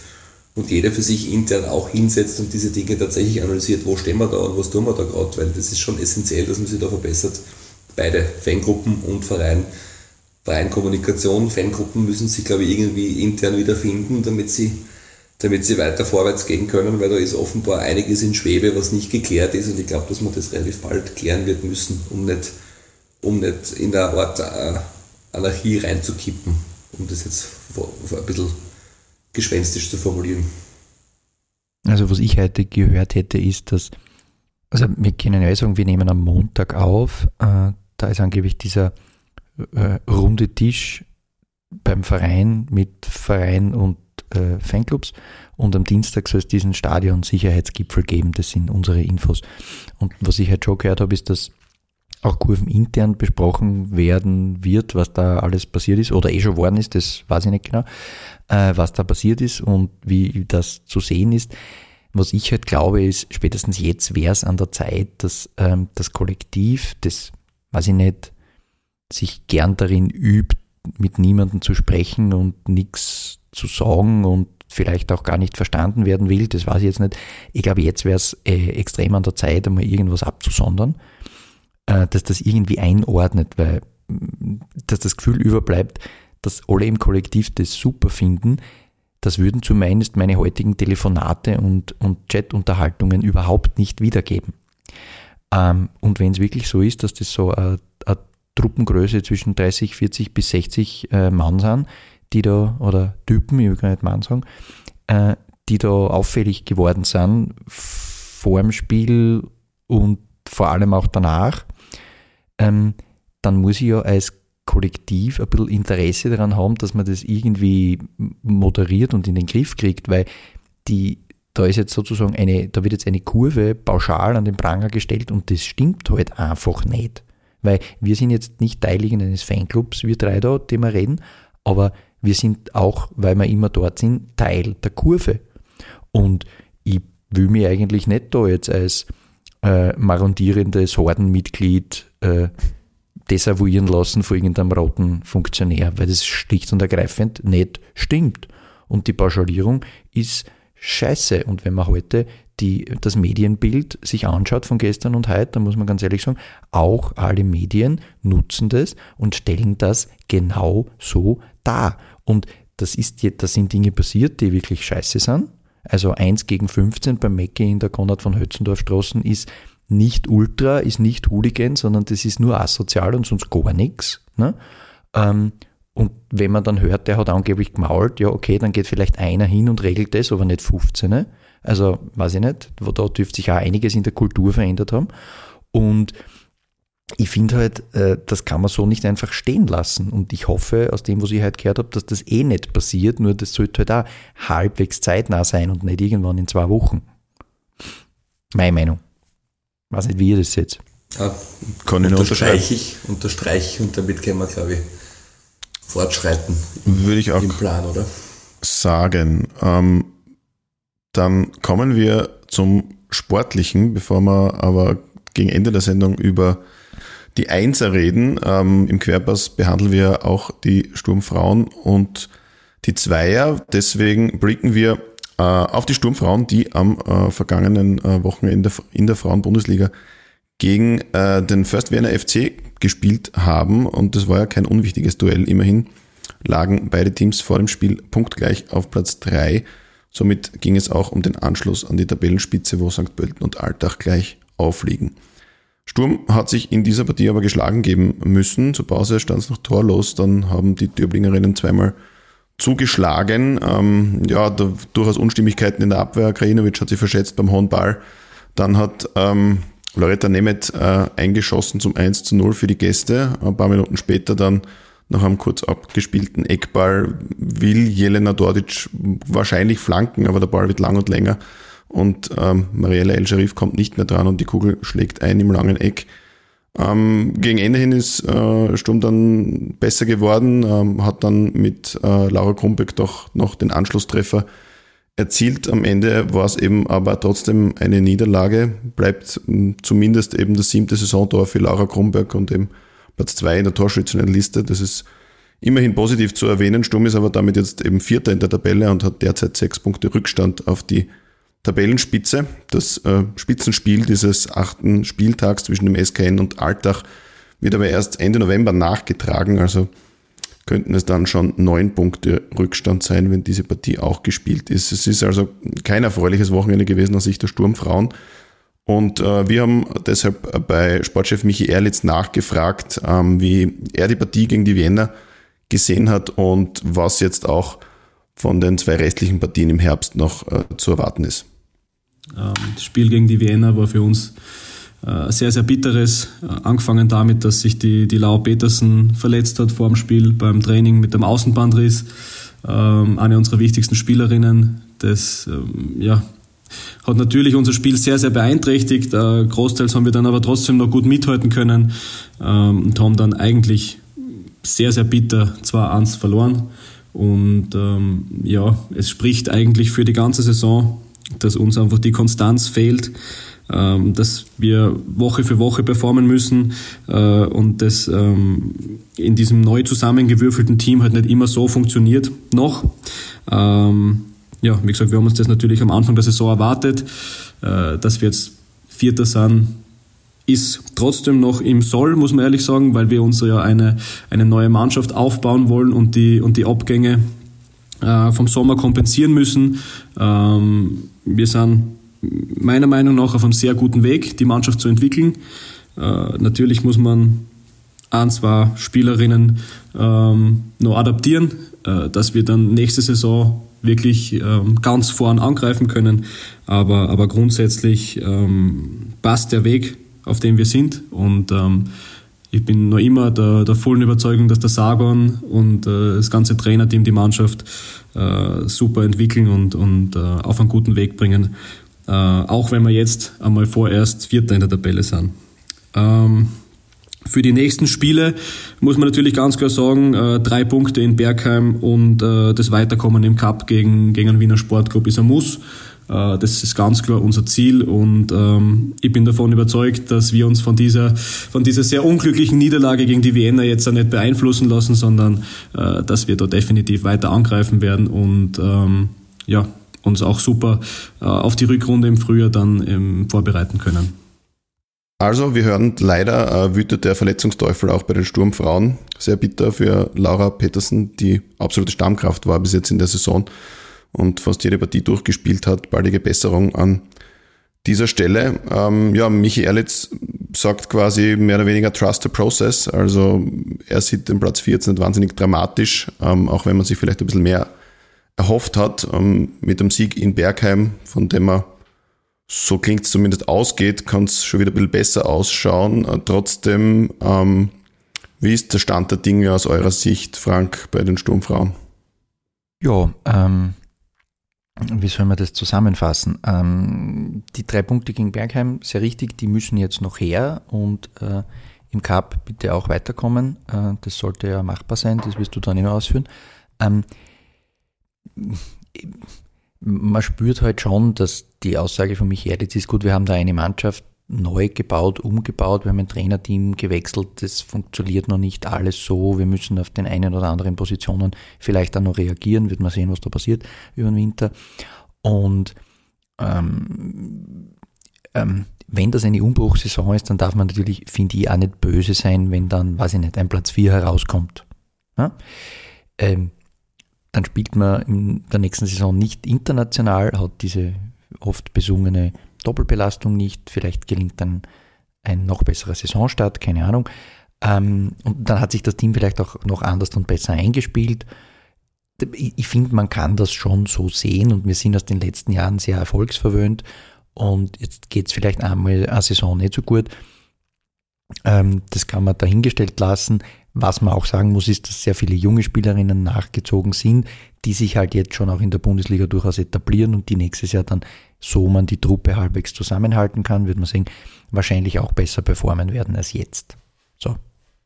und jeder für sich intern auch hinsetzt und diese Dinge tatsächlich analysiert, wo stehen wir da und was tun wir da gerade, weil das ist schon essentiell, dass man sich da verbessert. Beide Fangruppen und Verein freien Kommunikation. Fangruppen müssen sich, glaube ich, irgendwie intern wiederfinden, damit sie, damit sie weiter vorwärts gehen können, weil da ist offenbar einiges in Schwebe, was nicht geklärt ist und ich glaube, dass man das relativ bald klären wird müssen, um nicht, um nicht in der Art äh, Anarchie reinzukippen, um das jetzt ein bisschen gespenstisch zu formulieren. Also was ich heute gehört hätte, ist, dass, also wir können ja sagen, wir nehmen am Montag auf, äh, da ist angeblich dieser äh, runde Tisch beim Verein mit Verein und äh, Fanclubs und am Dienstag soll es diesen Stadion-Sicherheitsgipfel geben. Das sind unsere Infos. Und was ich halt schon gehört habe, ist, dass auch kurvenintern besprochen werden wird, was da alles passiert ist oder eh schon worden ist, das weiß ich nicht genau, äh, was da passiert ist und wie das zu sehen ist. Was ich halt glaube, ist, spätestens jetzt wäre es an der Zeit, dass ähm, das Kollektiv, das, weiß ich nicht, sich gern darin übt, mit niemandem zu sprechen und nichts zu sagen und vielleicht auch gar nicht verstanden werden will, das weiß ich jetzt nicht. Ich glaube, jetzt wäre es äh, extrem an der Zeit, einmal irgendwas abzusondern, äh, dass das irgendwie einordnet, weil dass das Gefühl überbleibt, dass alle im Kollektiv das super finden, das würden zumindest meine heutigen Telefonate und, und Chat-Unterhaltungen überhaupt nicht wiedergeben. Ähm, und wenn es wirklich so ist, dass das so eine, eine Truppengröße zwischen 30, 40 bis 60 äh, Mann sind, die da, oder Typen, ich will gar nicht Mann sagen, äh, die da auffällig geworden sind vor dem Spiel und vor allem auch danach, ähm, dann muss ich ja als Kollektiv ein bisschen Interesse daran haben, dass man das irgendwie moderiert und in den Griff kriegt, weil die, da ist jetzt sozusagen eine, da wird jetzt eine Kurve pauschal an den Pranger gestellt und das stimmt halt einfach nicht. Weil wir sind jetzt nicht Teil eines Fanclubs, wir drei da, die wir reden, aber wir sind auch, weil wir immer dort sind, Teil der Kurve. Und ich will mich eigentlich nicht da jetzt als äh, marondierendes Hordenmitglied äh, desavouieren lassen von irgendeinem roten Funktionär, weil das schlicht und ergreifend nicht stimmt. Und die Pauschalierung ist scheiße. Und wenn man heute die, das Medienbild sich anschaut von gestern und heute, dann muss man ganz ehrlich sagen, auch alle Medien nutzen das und stellen das genau so dar. Und das, ist, das sind Dinge passiert, die wirklich scheiße sind. Also 1 gegen 15 beim Mecke in der Konrad von Hötzendorf Straßen ist nicht Ultra, ist nicht Hooligan, sondern das ist nur asozial und sonst gar nichts. Ne? Ähm, und wenn man dann hört, der hat angeblich gemault, ja okay, dann geht vielleicht einer hin und regelt das, aber nicht 15. Ne? Also, weiß ich nicht, da dürfte sich auch einiges in der Kultur verändert haben. Und ich finde halt, äh, das kann man so nicht einfach stehen lassen. Und ich hoffe, aus dem, was ich heute gehört habe, dass das eh nicht passiert, nur das sollte halt auch halbwegs zeitnah sein und nicht irgendwann in zwei Wochen. Meine Meinung. Weiß nicht, wie ihr das seht. Ja, kann ich unterstreiche ich, unterstreiche ich und damit können wir, glaube ich, fortschreiten. Würde ich auch im Plan, oder? sagen. Ähm, dann kommen wir zum Sportlichen, bevor wir aber gegen Ende der Sendung über die Einser reden. Ähm, Im Querpass behandeln wir auch die Sturmfrauen und die Zweier. Deswegen blicken wir äh, auf die Sturmfrauen, die am äh, vergangenen äh, Wochenende in der Frauenbundesliga gegen äh, den First Werner FC gespielt haben. Und das war ja kein unwichtiges Duell. Immerhin lagen beide Teams vor dem Spiel punktgleich auf Platz 3. Somit ging es auch um den Anschluss an die Tabellenspitze, wo St. Pölten und Altach gleich aufliegen. Sturm hat sich in dieser Partie aber geschlagen geben müssen. Zur Pause stand es noch torlos. Dann haben die Dürblingerinnen zweimal zugeschlagen. Ähm, ja, da, durchaus Unstimmigkeiten in der Abwehr. Krajinovic hat sich verschätzt beim hohen Ball. Dann hat ähm, Loretta Nemeth äh, eingeschossen zum 1 zu 0 für die Gäste. Ein paar Minuten später dann nach einem kurz abgespielten Eckball will Jelena Dordic wahrscheinlich flanken, aber der Ball wird lang und länger und ähm, Mariella El Sharif kommt nicht mehr dran und die Kugel schlägt ein im langen Eck. Ähm, gegen Ende hin ist äh, Sturm dann besser geworden, ähm, hat dann mit äh, Laura Krumbeck doch noch den Anschlusstreffer erzielt. Am Ende war es eben aber trotzdem eine Niederlage, bleibt äh, zumindest eben das siebte Saisontor für Laura Krumbeck und eben Platz zwei in der Torschützenliste. Das ist immerhin positiv zu erwähnen. Sturm ist aber damit jetzt eben Vierter in der Tabelle und hat derzeit sechs Punkte Rückstand auf die Tabellenspitze. Das äh, Spitzenspiel dieses achten Spieltags zwischen dem SKN und Altach wird aber erst Ende November nachgetragen. Also könnten es dann schon neun Punkte Rückstand sein, wenn diese Partie auch gespielt ist. Es ist also kein erfreuliches Wochenende gewesen aus Sicht der Sturmfrauen. Und äh, wir haben deshalb bei Sportchef Michi Erlitz nachgefragt, ähm, wie er die Partie gegen die Wiener gesehen hat und was jetzt auch von den zwei restlichen Partien im Herbst noch äh, zu erwarten ist. Ähm, das Spiel gegen die Wiener war für uns äh, sehr, sehr bitteres. Äh, angefangen damit, dass sich die, die Lau Petersen verletzt hat vor dem Spiel beim Training mit dem Außenbandriss. Ähm, eine unserer wichtigsten Spielerinnen. Das ähm, ja, hat natürlich unser Spiel sehr, sehr beeinträchtigt. Großteils haben wir dann aber trotzdem noch gut mithalten können und haben dann eigentlich sehr, sehr bitter 2-1 verloren. Und ähm, ja, es spricht eigentlich für die ganze Saison, dass uns einfach die Konstanz fehlt, ähm, dass wir Woche für Woche performen müssen äh, und das ähm, in diesem neu zusammengewürfelten Team halt nicht immer so funktioniert noch. Ähm, ja, wie gesagt, wir haben uns das natürlich am Anfang der Saison erwartet, äh, dass wir jetzt Vierter sind, ist trotzdem noch im Soll, muss man ehrlich sagen, weil wir uns ja eine, eine neue Mannschaft aufbauen wollen und die, und die Abgänge äh, vom Sommer kompensieren müssen. Ähm, wir sind meiner Meinung nach auf einem sehr guten Weg, die Mannschaft zu entwickeln. Äh, natürlich muss man ein, zwei Spielerinnen ähm, noch adaptieren, äh, dass wir dann nächste Saison wirklich ähm, ganz vorn angreifen können. Aber, aber grundsätzlich ähm, passt der Weg auf dem wir sind. Und ähm, ich bin noch immer der, der vollen Überzeugung, dass der Sargon und äh, das ganze Trainerteam die Mannschaft äh, super entwickeln und, und äh, auf einen guten Weg bringen. Äh, auch wenn wir jetzt einmal vorerst Vierter in der Tabelle sind. Ähm, für die nächsten Spiele muss man natürlich ganz klar sagen, äh, drei Punkte in Bergheim und äh, das Weiterkommen im Cup gegen, gegen einen Wiener Sportclub ist ein Muss. Äh, das ist ganz klar unser Ziel und ähm, ich bin davon überzeugt, dass wir uns von dieser, von dieser sehr unglücklichen Niederlage gegen die Wiener jetzt nicht beeinflussen lassen, sondern äh, dass wir da definitiv weiter angreifen werden und ähm, ja, uns auch super äh, auf die Rückrunde im Frühjahr dann ähm, vorbereiten können. Also, wir hören, leider äh, wütet der Verletzungsteufel auch bei den Sturmfrauen. Sehr bitter für Laura Petersen, die absolute Stammkraft war bis jetzt in der Saison und fast jede Partie durchgespielt hat. Baldige Besserung an dieser Stelle. Ähm, ja, Michi Erlitz sagt quasi mehr oder weniger Trust the Process. Also er sieht den Platz 14 nicht wahnsinnig dramatisch, ähm, auch wenn man sich vielleicht ein bisschen mehr erhofft hat. Ähm, mit dem Sieg in Bergheim, von dem er, so klingt es zumindest, ausgeht, kann es schon wieder ein bisschen besser ausschauen. Äh, trotzdem, ähm, wie ist der Stand der Dinge aus eurer Sicht, Frank, bei den Sturmfrauen? Ja, ähm, wie soll man das zusammenfassen? Ähm, die drei Punkte gegen Bergheim, sehr richtig, die müssen jetzt noch her und äh, im Cup bitte auch weiterkommen. Äh, das sollte ja machbar sein, das wirst du dann noch ausführen. Ähm, man spürt halt schon, dass die Aussage von Michael jetzt ist gut, wir haben da eine Mannschaft, neu gebaut, umgebaut, wir haben ein Trainerteam gewechselt, das funktioniert noch nicht alles so, wir müssen auf den einen oder anderen Positionen vielleicht dann noch reagieren, wird man sehen, was da passiert über den Winter. Und ähm, ähm, wenn das eine Umbruchssaison ist, dann darf man natürlich, finde ich, auch nicht böse sein, wenn dann, weiß ich nicht, ein Platz 4 herauskommt. Ja? Ähm, dann spielt man in der nächsten Saison nicht international, hat diese oft besungene Doppelbelastung nicht, vielleicht gelingt dann ein noch besserer Saisonstart, keine Ahnung. Ähm, und dann hat sich das Team vielleicht auch noch anders und besser eingespielt. Ich, finde, man kann das schon so sehen und wir sind aus den letzten Jahren sehr erfolgsverwöhnt und jetzt geht es vielleicht einmal eine Saison nicht so gut. Ähm, das kann man dahingestellt lassen. Was man auch sagen muss, ist, dass sehr viele junge Spielerinnen nachgezogen sind, die sich halt jetzt schon auch in der Bundesliga durchaus etablieren und die nächstes Jahr dann, so man die Truppe halbwegs zusammenhalten kann, wird man sehen, wahrscheinlich auch besser performen werden als jetzt. So,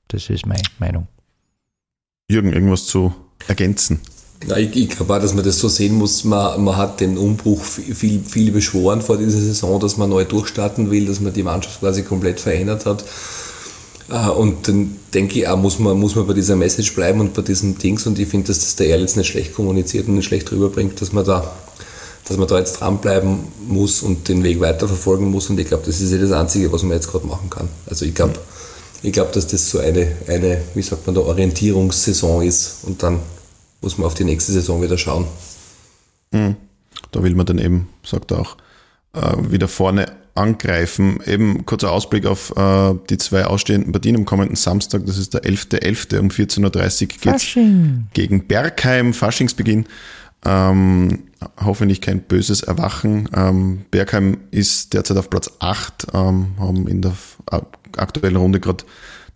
das ist meine Meinung. Jürgen, irgendwas zu ergänzen? Ja, ich, ich glaube auch, dass man das so sehen muss. Man, man hat den Umbruch viel, viel beschworen vor dieser Saison, dass man neu durchstarten will, dass man die Mannschaft quasi komplett verändert hat. Äh, und dann denke ich auch, muss man, muss man bei dieser Message bleiben und bei diesen Dings. Und ich finde, dass das der Erlitz nicht schlecht kommuniziert und nicht schlecht rüberbringt, dass man da, dass man da jetzt dranbleiben muss und den Weg weiterverfolgen muss. Und ich glaube, das ist ja das Einzige, was man jetzt gerade machen kann. Also ich glaube, ich glaube, dass das so eine, eine, wie sagt man da, Orientierungssaison ist. Und dann muss man auf die nächste Saison wieder schauen. Mhm. Da will man dann eben, sagt er auch, äh, wieder vorne angreifen. Eben kurzer Ausblick auf äh, die zwei ausstehenden Partien am kommenden Samstag. Das ist der 11.11. .11. um 14.30 Uhr geht gegen Bergheim, Faschingsbeginn. Ähm, hoffentlich kein böses Erwachen. Ähm, Bergheim ist derzeit auf Platz 8, ähm, haben in der aktuellen Runde gerade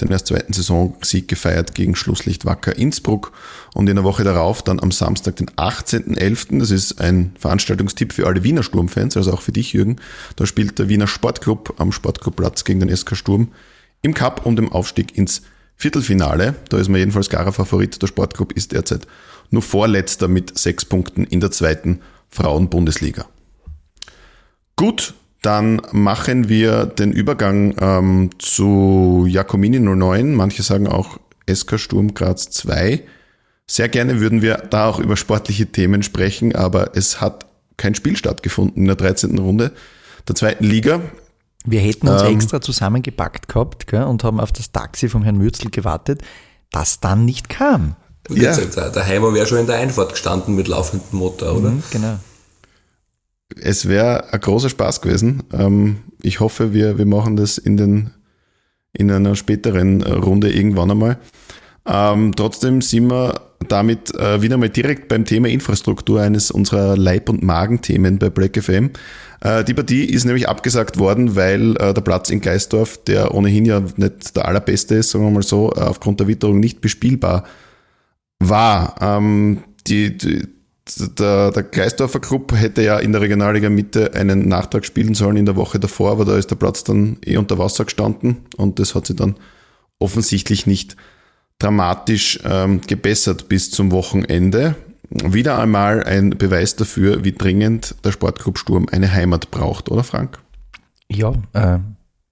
den erst zweiten Saisonsieg gefeiert gegen Schlusslicht Wacker Innsbruck und in der Woche darauf dann am Samstag, den 18.11., das ist ein Veranstaltungstipp für alle Wiener Sturmfans, also auch für dich Jürgen, da spielt der Wiener Sportclub am Sportclubplatz gegen den SK Sturm im Cup um den Aufstieg ins Viertelfinale. Da ist man jedenfalls klarer Favorit. Der Sportclub ist derzeit nur Vorletzter mit sechs Punkten in der zweiten Frauenbundesliga. Gut, dann machen wir den Übergang ähm, zu Jacomini 09. Manche sagen auch SK Sturm Graz 2. Sehr gerne würden wir da auch über sportliche Themen sprechen, aber es hat kein Spiel stattgefunden in der 13. Runde der zweiten Liga. Wir hätten uns ähm, extra zusammengepackt gehabt gell, und haben auf das Taxi vom Herrn Mürzel gewartet, das dann nicht kam. Ja. Der Heimer wäre schon in der Einfahrt gestanden mit laufendem Motor, oder? Mhm, genau es wäre ein großer Spaß gewesen. Ähm, ich hoffe, wir, wir machen das in, den, in einer späteren Runde irgendwann einmal. Ähm, trotzdem sind wir damit äh, wieder mal direkt beim Thema Infrastruktur, eines unserer Leib- und Magenthemen bei Black FM. Äh, die Partie ist nämlich abgesagt worden, weil äh, der Platz in Geisdorf, der ohnehin ja nicht der allerbeste ist, sagen wir mal so, äh, aufgrund der Witterung nicht bespielbar war. Ähm, die, die, der, der Kreisdorfer Club hätte ja in der Regionalliga Mitte einen Nachtrag spielen sollen in der Woche davor, aber da ist der Platz dann eh unter Wasser gestanden und das hat sich dann offensichtlich nicht dramatisch ähm, gebessert bis zum Wochenende. Wieder einmal ein Beweis dafür, wie dringend der Sportclub Sturm eine Heimat braucht, oder Frank? Ja, äh,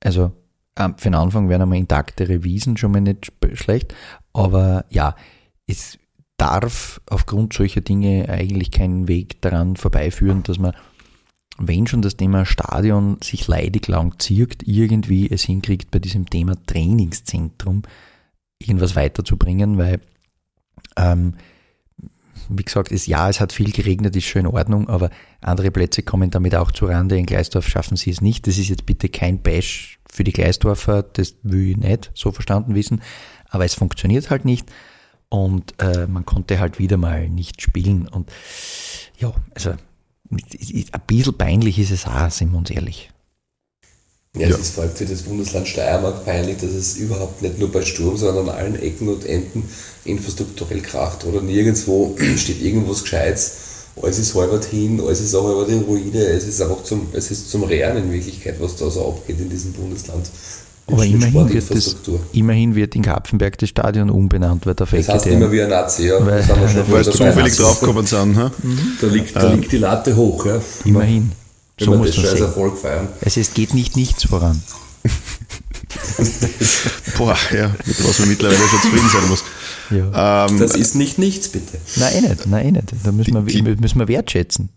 also äh, für den Anfang wären einmal intakte Revisen schon mal nicht schlecht, aber ja, es darf aufgrund solcher Dinge eigentlich keinen Weg daran vorbeiführen, dass man, wenn schon das Thema Stadion sich leidig lang zirkt, irgendwie es hinkriegt, bei diesem Thema Trainingszentrum irgendwas weiterzubringen, weil, ähm, wie gesagt, ist, ja, es hat viel geregnet, ist schon in Ordnung, aber andere Plätze kommen damit auch zu Rande. In Gleisdorf schaffen sie es nicht. Das ist jetzt bitte kein Bash für die Gleisdorfer, das will ich nicht so verstanden wissen, aber es funktioniert halt nicht und äh, man konnte halt wieder mal nicht spielen. Und ja, also ein bisschen peinlich ist es auch, sind wir uns ehrlich. Ja, ja. es ist vor allem für das Bundesland Steiermark peinlich, dass es überhaupt nicht nur bei Sturm, sondern an allen Ecken und Enden infrastrukturell kracht. Oder nirgendwo [CLEARS THROAT] steht irgendwas Gescheites. Alles ist halbert hin, alles ist auch halbert in Ruine. Es ist einfach zum, es ist zum Rehren in Wirklichkeit, was da so abgeht in diesem Bundesland. Aber immerhin wird, das, immerhin wird in Kapfenberg das Stadion umbenannt, weil der Das heißt immer wie ein Nazi, ja. Weil, [LAUGHS] weil zufällig draufgekommen sind. Mhm. Da, liegt, da liegt die Latte hoch. Ja. Immerhin. Wenn so muss schon als Erfolg feiern. Also es geht nicht nichts voran. [LAUGHS] Boah, ja, mit was man mittlerweile schon zufrieden sein muss. Ja. Ähm, das ist nicht nichts, bitte. Nein, eh nicht. Nein, eh nicht. Da müssen, die, wir, müssen wir wertschätzen.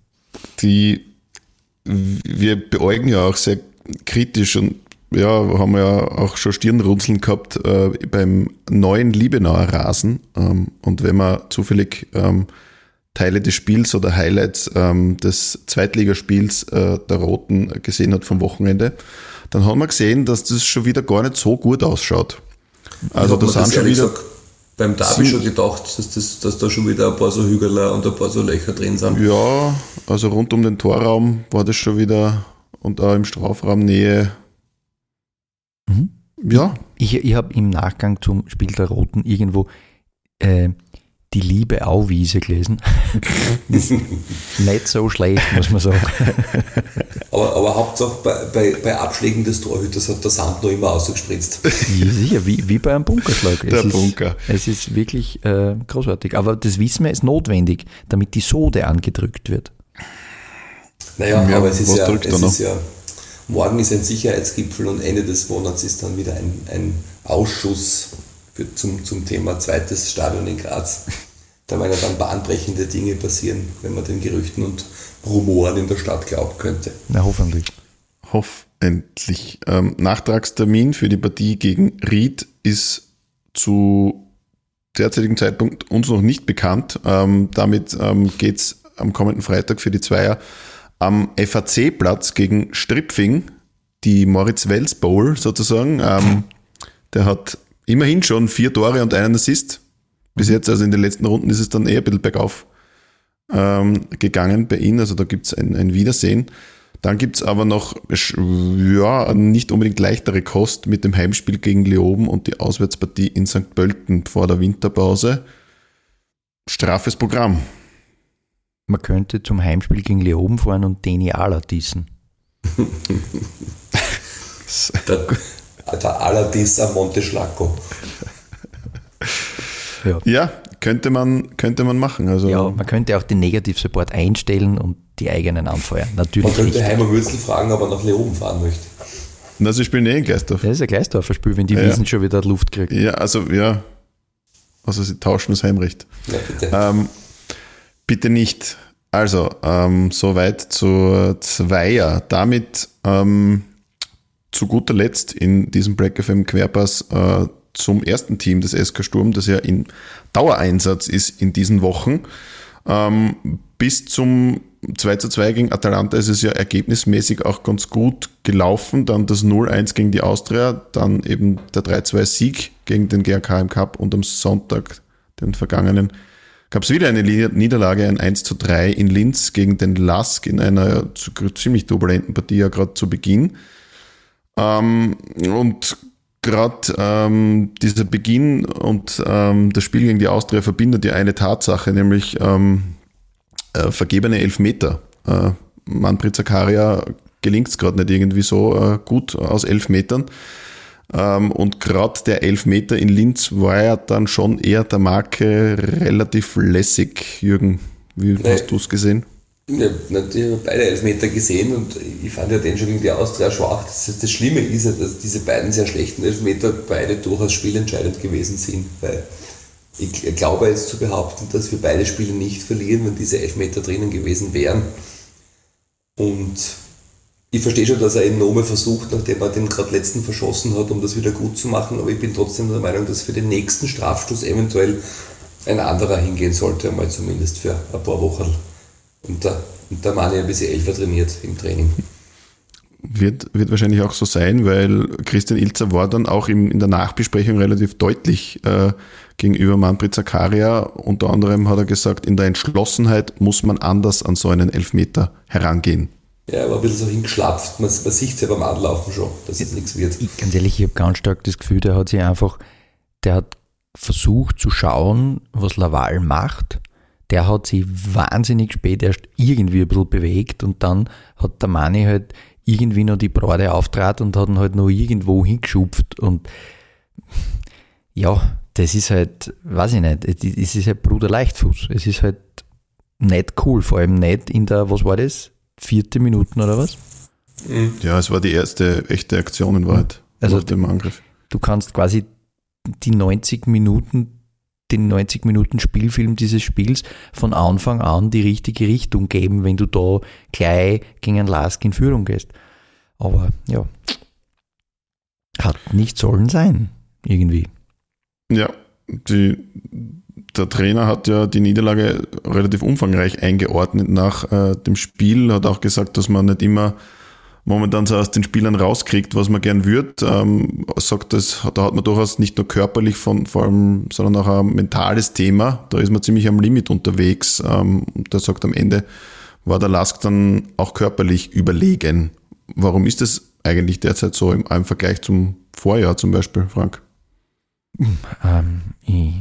Die, wir beäugen ja auch sehr kritisch und ja, haben wir ja auch schon Stirnrunzeln gehabt äh, beim neuen Liebenauer Rasen. Ähm, und wenn man zufällig ähm, Teile des Spiels oder Highlights ähm, des Zweitligaspiels äh, der Roten gesehen hat vom Wochenende, dann haben wir gesehen, dass das schon wieder gar nicht so gut ausschaut. Also da sind schon wieder. Gesagt, beim Derby schon gedacht, dass, das, dass da schon wieder ein paar so Hügel und ein paar so Löcher drin sind. Ja, also rund um den Torraum war das schon wieder und auch im Strafraum Nähe Mhm. Ja, Ich, ich habe im Nachgang zum Spiel der Roten irgendwo äh, die Liebe Auwiese gelesen. [LAUGHS] nicht so schlecht, muss man sagen. Aber, aber Hauptsache bei, bei, bei Abschlägen des Torhüters hat der Sand noch immer ausgespritzt. Ja, sicher, wie, wie bei einem Bunkerschlag. Der es Bunker. Ist, es ist wirklich äh, großartig. Aber das wissen wir ist notwendig, damit die Sode angedrückt wird. Naja, Ja, aber es ist ja, drückt es ist ja, morgen ist ein Sicherheitsgipfel und Ende des Monats ist dann wieder ein, ein Ausschuss zum, zum Thema zweites Stadion in Graz. Da werden ja dann bahnbrechende Dinge passieren, wenn man den Gerüchten und Rumoren in der Stadt glauben könnte. Na, hoffentlich. Hoffentlich. Ähm, Nachtragstermin für die Partie gegen Ried ist zu derzeitigen Zeitpunkt uns noch nicht bekannt. Ähm, damit ähm, geht es am kommenden Freitag für die Zweier am FAC-Platz gegen Stripfing, die Moritz-Wels Bowl sozusagen. Ähm, der hat immerhin schon vier Tore und einen Assist. Bis jetzt, also in den letzten Runden, ist es dann eher ein bisschen bergauf ähm, gegangen bei ihnen. Also da gibt es ein, ein Wiedersehen. Dann gibt es aber noch ja, nicht unbedingt leichtere Kost mit dem Heimspiel gegen Leoben und die Auswärtspartie in St. Pölten vor der Winterpause. Straffes Programm. Man könnte zum Heimspiel gegen Leoben fahren und Deni Ala dissen. [LAUGHS] Der Aladis am Monte Schlacco. Ja, könnte man, könnte man machen. Also Ja, man könnte auch den Negativ-Support einstellen und die eigenen anfeuern. Man Natürlich könnte nicht. Heimer Würzel fragen, ob er nach Leoben fahren möchte. na, sie spielen eh in Gleisdorf. Das ist ein Gleisdorfer Spiel, wenn die Ja. Wiesen schon wieder Luft kriegt. Ja, also ja. Also sie tauschen das Heimrecht. Ja, bitte. Ähm, bitte nicht. Also, ähm, soweit zur Zweier. Damit ähm, zu guter Letzt in diesem Black FM Querpass äh, zum ersten Team des SK Sturm, das ja in Dauereinsatz ist in diesen Wochen. Ähm, bis zum 2 zu 2 gegen Atalanta ist es ja ergebnismäßig auch ganz gut gelaufen. Dann das 0-1 gegen die Austria, dann eben der 3-2-Sieg gegen den GRK im Cup und am Sonntag, den vergangenen, gab es wieder eine Niederlage, ein 1 zu 3 in Linz gegen den Lask in einer ziemlich turbulenten Partie ja gerade zu Beginn. Ähm, und gerade ähm, dieser Beginn und ähm, das Spiel gegen die Austria verbindet ja eine Tatsache, nämlich ähm, äh, vergebene Elfmeter. Äh, Manfred Zakaria gelingt es gerade nicht irgendwie so äh, gut aus Elfmetern. Ähm, und gerade der Elfmeter in Linz war ja dann schon eher der Marke relativ lässig. Jürgen, wie Nee. hast du es gesehen? Ja, natürlich habe beide Elfmeter gesehen und ich fand ja den schon gegen die Austria schwach. Das, das Schlimme ist ja, dass diese beiden sehr schlechten Elfmeter beide durchaus spielentscheidend gewesen sind. Weil ich glaube jetzt zu behaupten, dass wir beide Spiele nicht verlieren, wenn diese Elfmeter drinnen gewesen wären. Und ich verstehe schon, dass er in Nome versucht, nachdem er den gerade letzten verschossen hat, um das wieder gut zu machen, aber ich bin trotzdem der Meinung, dass für den nächsten Strafstoß eventuell ein anderer hingehen sollte, einmal zumindest für ein paar Wochen. Und der, und der Mani ein bisschen Elfer trainiert im Training. Wird, wird wahrscheinlich auch so sein, weil Christian Ilzer war dann auch im, in der Nachbesprechung relativ deutlich äh, gegenüber Manfred Zakaria. Unter anderem hat er gesagt, in der Entschlossenheit muss man anders an so einen Elfmeter herangehen. Ja, er war ein bisschen so hingeschlapft. Man, man sieht es ja beim Anlaufen schon, dass es nichts wird. Ich, ganz ehrlich, ich habe ganz stark das Gefühl, der hat sich einfach, der hat versucht zu schauen, was Laval macht. Der hat sich wahnsinnig spät erst irgendwie ein bisschen bewegt und dann hat der Mani halt irgendwie noch die Brade auftrat und hat ihn halt noch irgendwo hingeschupft und ja, das ist halt, weiß ich nicht, es ist halt Bruder Leichtfuß. Es ist halt nicht cool, vor allem nicht in der, was war das, vierte Minuten oder was? Ja, es war die erste echte Aktion in Wahrheit Also- nach dem Angriff. du kannst quasi die 90 Minuten, den 90 Minuten Spielfilm dieses Spiels von Anfang an die richtige Richtung geben, wenn du da gleich gegen einen Lask in Führung gehst. Aber ja, hat nicht sollen sein, irgendwie. Ja, die, der Trainer hat ja die Niederlage relativ umfangreich eingeordnet nach äh, dem Spiel, hat auch gesagt, dass man nicht immer momentan so aus den Spielern rauskriegt, was man gern würde. Ähm, sagt, das, da hat man durchaus nicht nur körperlich von, vor allem, sondern auch ein mentales Thema. Da ist man ziemlich am Limit unterwegs. Ähm, er sagt, am Ende war der Lask dann auch körperlich überlegen. Warum ist das eigentlich derzeit so im, im Vergleich zum Vorjahr zum Beispiel, Frank? Ähm, ich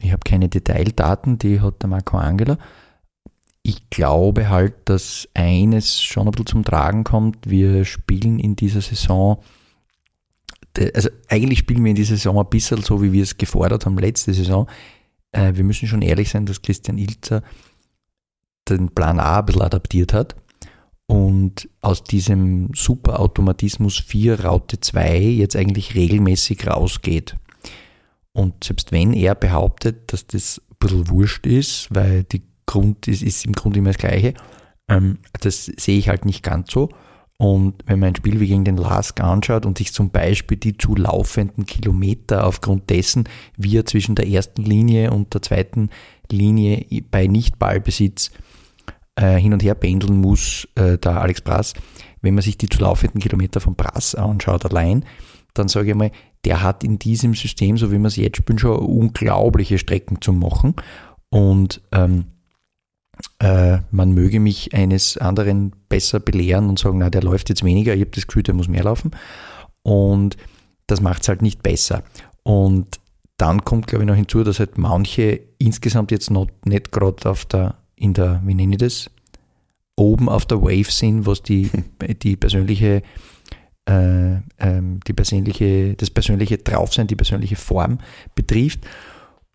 ich habe keine Detaildaten, die hat der Marco Angela. Ich glaube halt, dass eines schon ein bisschen zum Tragen kommt. Wir spielen in dieser Saison, also eigentlich spielen wir in dieser Saison ein bisschen so, wie wir es gefordert haben letzte Saison. Äh, wir müssen schon ehrlich sein, dass Christian Ilzer den Plan A ein bisschen adaptiert hat und aus diesem Superautomatismus 4 Raute 2 jetzt eigentlich regelmäßig rausgeht. Und selbst wenn er behauptet, dass das ein bisschen wurscht ist, weil die Grund ist, ist im Grunde immer das Gleiche, ähm, das sehe ich halt nicht ganz so. Und wenn man ein Spiel wie gegen den Lask anschaut und sich zum Beispiel die zu laufenden Kilometer aufgrund dessen, wie er zwischen der ersten Linie und der zweiten Linie bei Nicht-Ballbesitz äh, hin und her pendeln muss, äh, der Alex Brass, wenn man sich die zu laufenden Kilometer von Brass anschaut allein, dann sage ich mal, der hat in diesem System, so wie wir es jetzt spielen, schon unglaubliche Strecken zu machen. Und ähm, äh, man möge mich eines anderen besser belehren und sagen, na, der läuft jetzt weniger, ich habe das Gefühl, der muss mehr laufen. Und das macht es halt nicht besser. Und dann kommt, glaube ich, noch hinzu, dass halt manche insgesamt jetzt noch nicht gerade auf der, in der, wie nenne ich das, oben auf der Wave sind, was die, [LAUGHS] die persönliche äh, ähm, die persönliche, das persönliche Draufsein, die persönliche Form betrifft.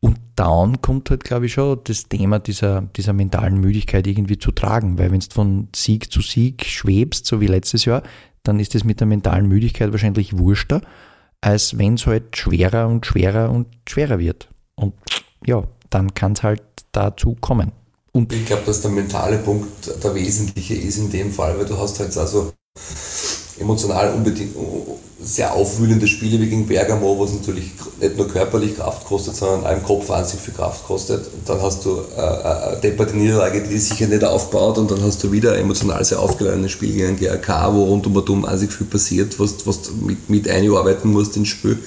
Und dann kommt halt, glaube ich, schon das Thema dieser, dieser mentalen Müdigkeit irgendwie zu tragen, weil wenn du von Sieg zu Sieg schwebst, so wie letztes Jahr, dann ist es mit der mentalen Müdigkeit wahrscheinlich wurschter, als wenn es halt schwerer und schwerer und schwerer wird. Und ja, dann kann es halt dazu kommen. Und ich glaube, dass der mentale Punkt der wesentliche ist in dem Fall, weil du hast halt also emotional unbedingt sehr aufwühlende Spiele wie gegen Bergamo, was natürlich nicht nur körperlich Kraft kostet, sondern im Kopf wahnsinnig viel Kraft kostet. Und dann hast du äh, eine depperte Niederlage, die sicher nicht aufbaut und dann hast du wieder ein emotional sehr aufgeladenes Spiel gegen GRK, wo rund um und um wahnsinnig viel passiert, was, was du mit, mit einarbeiten musst ins Spiel.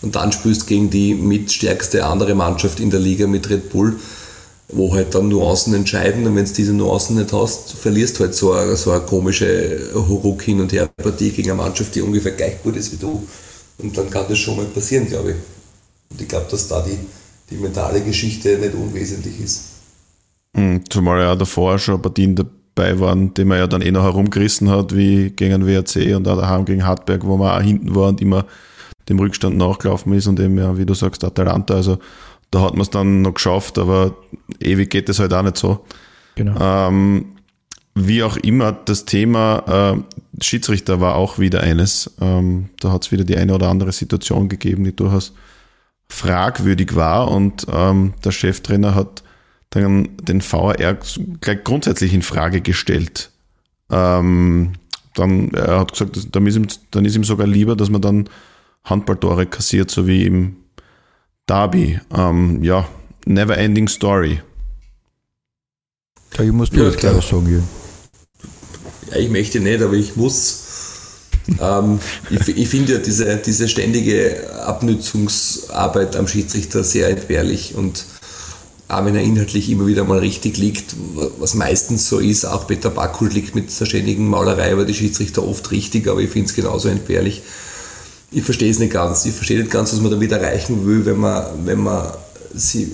Und dann spielst du gegen die mitstärkste andere Mannschaft in der Liga mit Red Bull wo halt dann Nuancen entscheiden und wenn du diese Nuancen nicht hast, verlierst halt so eine, so eine komische Ruck hin und her Partie gegen eine Mannschaft, die ungefähr gleich gut ist wie du. Und dann kann das schon mal passieren, glaube ich. Und ich glaube, dass da die, die mentale Geschichte nicht unwesentlich ist. Mhm, zumal ja davor schon Partien dabei waren, die man ja dann eh noch herumgerissen hat, wie gegen den WRC und auch daheim gegen Hartberg, wo man auch hinten war und immer dem Rückstand nachgelaufen ist und eben ja, wie du sagst, Atalanta. Also da hat man es dann noch geschafft, aber ewig geht es halt auch nicht so. Genau. Ähm, wie auch immer, das Thema äh, Schiedsrichter war auch wieder eines. Ähm, da hat es wieder die eine oder andere Situation gegeben, die durchaus fragwürdig war und ähm, der Cheftrainer hat dann den VAR gleich grundsätzlich in Frage gestellt. Ähm, dann, er hat gesagt, dann ist, ihm, dann ist ihm sogar lieber, dass man dann Handballtore kassiert, so wie im Darby. Ähm, ja, never ending story. Ja, ich muss du ja, das gleich sagen, Jürgen. Ja, ich möchte nicht, aber ich muss. ähm, ich, ich finde ja diese, diese ständige Abnützungsarbeit am Schiedsrichter sehr entbehrlich und auch wenn er inhaltlich immer wieder mal richtig liegt, was meistens so ist, auch Peter Backhul liegt mit der ständigen Maulerei über die Schiedsrichter oft richtig, aber ich finde es genauso entbehrlich ich verstehe es nicht ganz. Ich verstehe nicht ganz, was man damit erreichen will, wenn man, wenn man sie,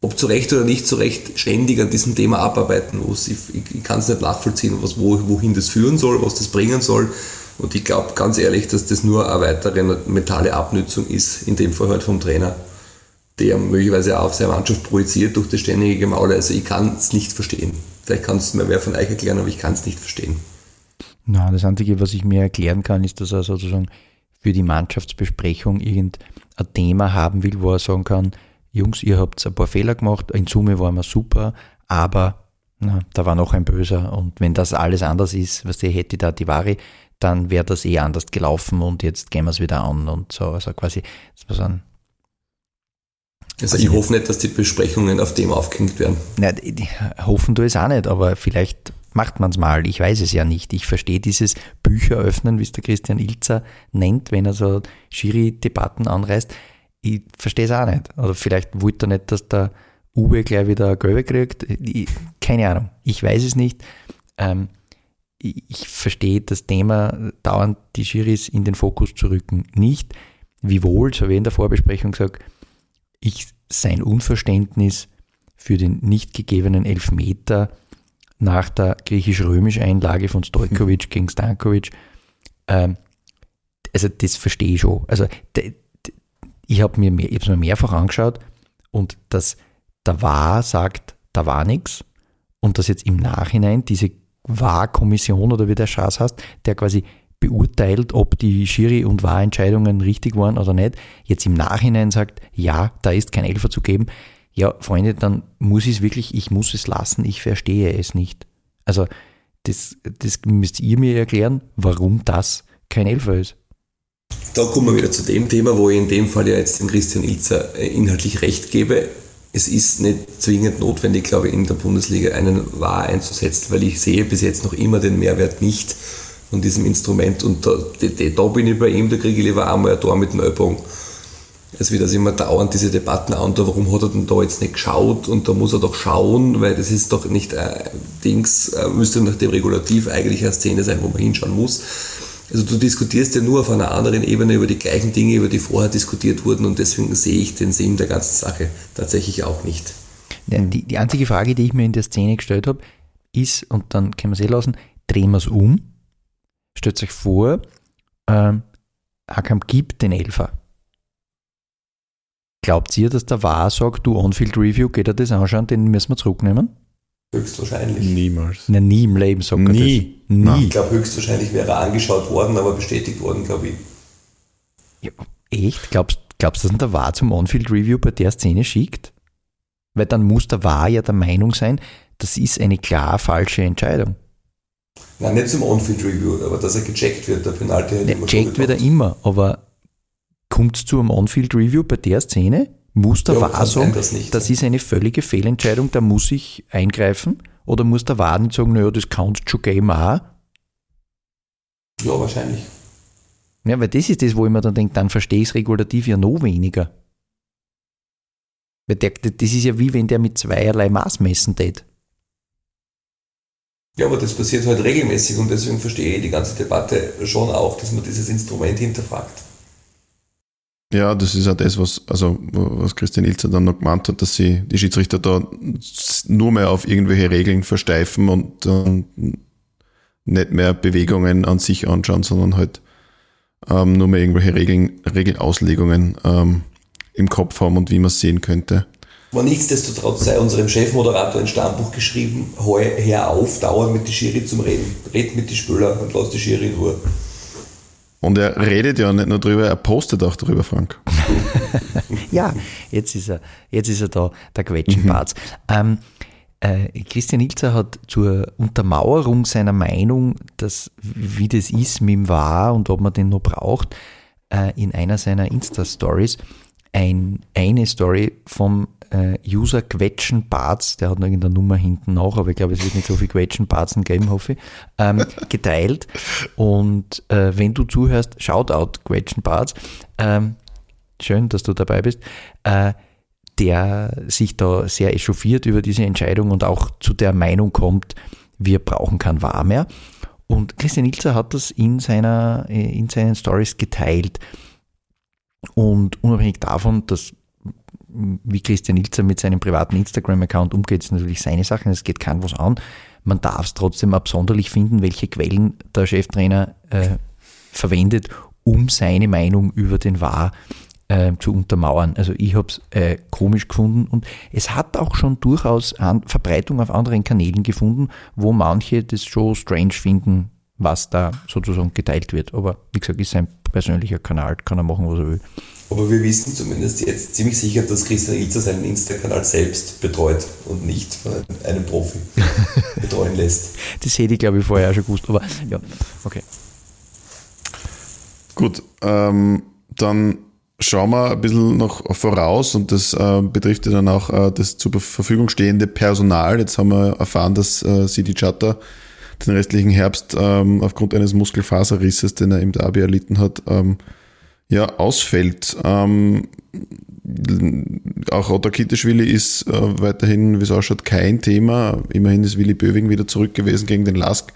ob zu Recht oder nicht zu Recht, ständig an diesem Thema abarbeiten muss. Ich, ich, ich kann es nicht nachvollziehen, was, wo, wohin das führen soll, was das bringen soll. Und ich glaube ganz ehrlich, dass das nur eine weitere mentale Abnützung ist, in dem Fall halt vom Trainer, der möglicherweise auch auf seine Mannschaft projiziert durch das ständige Gemaule. Also ich kann es nicht verstehen. Vielleicht kann es mir wer von euch erklären, aber ich kann es nicht verstehen. Na, das Einzige, was ich mir erklären kann, ist, dass er sozusagen für die Mannschaftsbesprechung irgendein Thema haben will, wo er sagen kann, Jungs, ihr habt ein paar Fehler gemacht, in Summe waren wir super, aber na, da war noch ein Böser und wenn das alles anders ist, was der hätte da die Ware, dann wäre das eh anders gelaufen und jetzt gehen wir es wieder an und so, also quasi, das war so ein also ich hoffe nicht, dass die Besprechungen auf dem aufgehängt werden. Nein, hoffen du es auch nicht, aber vielleicht macht man es mal. Ich weiß es ja nicht. Ich verstehe dieses Bücher öffnen, wie es der Christian Ilzer nennt, wenn er so Schiri-Debatten anreißt. Ich verstehe es auch nicht. Oder vielleicht wollte er nicht, dass der Uwe gleich wieder Gelbe kriegt. Ich, keine Ahnung. Ich weiß es nicht. Ähm, ich, ich verstehe das Thema, dauernd die Schiris in den Fokus zu rücken, nicht. Wiewohl, so wie in der Vorbesprechung gesagt, ich sein Unverständnis für den nicht gegebenen Elfmeter nach der griechisch-römischen Einlage von Stojkovic gegen Stankovic, ähm, also das verstehe ich schon. Also ich habe mir mehr, mir mehrfach angeschaut und dass da war sagt, da war nichts und dass jetzt im Nachhinein diese Wahrkommission oder wie der Schaß heißt, der quasi beurteilt, ob die Schiri- und Wahrentscheidungen richtig waren oder nicht, jetzt im Nachhinein sagt, ja, da ist kein Elfer zu geben, ja, Freunde, dann muss ich es wirklich, ich muss es lassen, ich verstehe es nicht. Also, das, das müsst ihr mir erklären, warum das kein Elfer ist. Da kommen wir wieder zu dem Thema, wo ich in dem Fall ja jetzt dem Christian Ilzer äh, inhaltlich recht gebe. Es ist nicht zwingend notwendig, glaube ich, in der Bundesliga einen Wahr einzusetzen, weil ich sehe bis jetzt noch immer den Mehrwert nicht von diesem Instrument. Und da, da bin ich bei ihm, da kriege ich lieber einmal ein Tor mit dem Ellbogen. Also wie das immer dauernd diese Debatten an, warum hat er denn da jetzt nicht geschaut und da muss er doch schauen, weil das ist doch nicht äh, Dings, äh, müsste nach dem Regulativ eigentlich eine Szene sein, wo man hinschauen muss. Also du diskutierst ja nur auf einer anderen Ebene über die gleichen Dinge, über die vorher diskutiert wurden und deswegen sehe ich den Sinn der ganzen Sache tatsächlich auch nicht. Die, die einzige Frage, die ich mir in der Szene gestellt habe, ist, und dann können wir es eh lassen, drehen wir es um Stellt euch vor, ähm, Hakam gibt den Elfer. Glaubt ihr, dass der Wahr sagt, du On-Field Review, geht er das anschauen, den müssen wir zurücknehmen? Höchstwahrscheinlich. Niemals. Na, nie im Leben sagt er Nie. das. Nie. Ich glaube, höchstwahrscheinlich wäre er angeschaut worden, aber bestätigt worden, glaube ich. Ja, echt? Glaubst du, dass der Wahr zum On-Field Review bei der Szene schickt? Weil dann muss der Wahr ja der Meinung sein, das ist eine klar falsche Entscheidung. Nein, nicht zum On-Field-Review, aber dass er gecheckt wird, der Penalty. Ja, checkt wird er immer, aber kommt es zu einem On-Field-Review bei der Szene? Muss der ja, Wahr sagen, das, nicht, das ist eine völlige Fehlentscheidung, da muss ich eingreifen? Oder muss der Wahr nicht sagen, naja, das count schon Game auch? Ja, wahrscheinlich. Ja, weil das ist das, wo ich mir dann denke, dann verstehe ich es regulativ ja noch weniger. Weil der, das ist ja wie wenn der mit zweierlei Maß messen tät. Ja, aber das passiert halt regelmäßig und deswegen verstehe ich die ganze Debatte schon auch, dass man dieses Instrument hinterfragt. Ja, das ist ja das, was, also, was Christian Ilzer dann noch gemeint hat, dass sie die Schiedsrichter da nur mehr auf irgendwelche Regeln versteifen und äh, nicht mehr Bewegungen an sich anschauen, sondern halt ähm, nur mehr irgendwelche Regeln, Regelauslegungen ähm, im Kopf haben und wie man es sehen könnte. Aber nichtsdestotrotz sei unserem Chefmoderator ein Stammbuch geschrieben, hör auf, dauernd mit die Schiri zum Reden. Red mit die Spieler und lass die Schiri in Ruhe. Und er redet ja nicht nur drüber, er postet auch drüber, Frank. [LAUGHS] ja, jetzt ist er, jetzt ist er da, der Quetschenbarz. Mhm. Ähm, äh, Christian Ilzer hat zur Untermauerung seiner Meinung, dass, wie das ist mit dem War und ob man den noch braucht, äh, in einer seiner Insta-Stories ein, eine Story vom äh, User Quetschen Barts, der hat noch irgendeine Nummer hinten noch, aber ich glaube, es wird nicht so viel Quetschen Barzen geben, hoffe ich, ähm, [LAUGHS] geteilt. Und äh, wenn du zuhörst, Shoutout Quetschen Barts, ähm, schön, dass du dabei bist, äh, der sich da sehr echauffiert über diese Entscheidung und auch zu der Meinung kommt, wir brauchen kein War mehr. Und Christian Ilzer hat das in, seiner, äh, in seinen Stories geteilt. Und unabhängig davon, dass wie Christian Ilzer mit seinem privaten Instagram-Account umgeht, ist natürlich seine Sache, es geht kein was an. Man darf es trotzdem absonderlich finden, welche Quellen der Cheftrainer äh, verwendet, um seine Meinung über den Wahr äh, zu untermauern. Also ich habe es äh, komisch gefunden und es hat auch schon durchaus an Verbreitung auf anderen Kanälen gefunden, wo manche das schon strange finden, was da sozusagen geteilt wird. Aber wie gesagt, ist sein persönlicher Kanal, kann er machen, was er will. Aber wir wissen zumindest jetzt ziemlich sicher, dass Christian Ilzer seinen Insta-Kanal selbst betreut und nicht von einem Profi [LAUGHS] betreuen lässt. Das hätte ich, glaube ich, vorher auch schon gewusst. Aber ja, okay. Gut, ähm, dann schauen wir ein bisschen noch voraus und das äh, betrifft ja dann auch äh, das zur Verfügung stehende Personal. Jetzt haben wir erfahren, dass äh, Sidi Chatter den restlichen Herbst ähm, aufgrund eines Muskelfaserrisses, den er im Derby erlitten hat, ähm, ja, ausfällt. Ähm, auch Otta Kitteschwili ist äh, weiterhin, wie es ausschaut, kein Thema. Immerhin ist Willi Böwing wieder zurück gewesen gegen den Lask.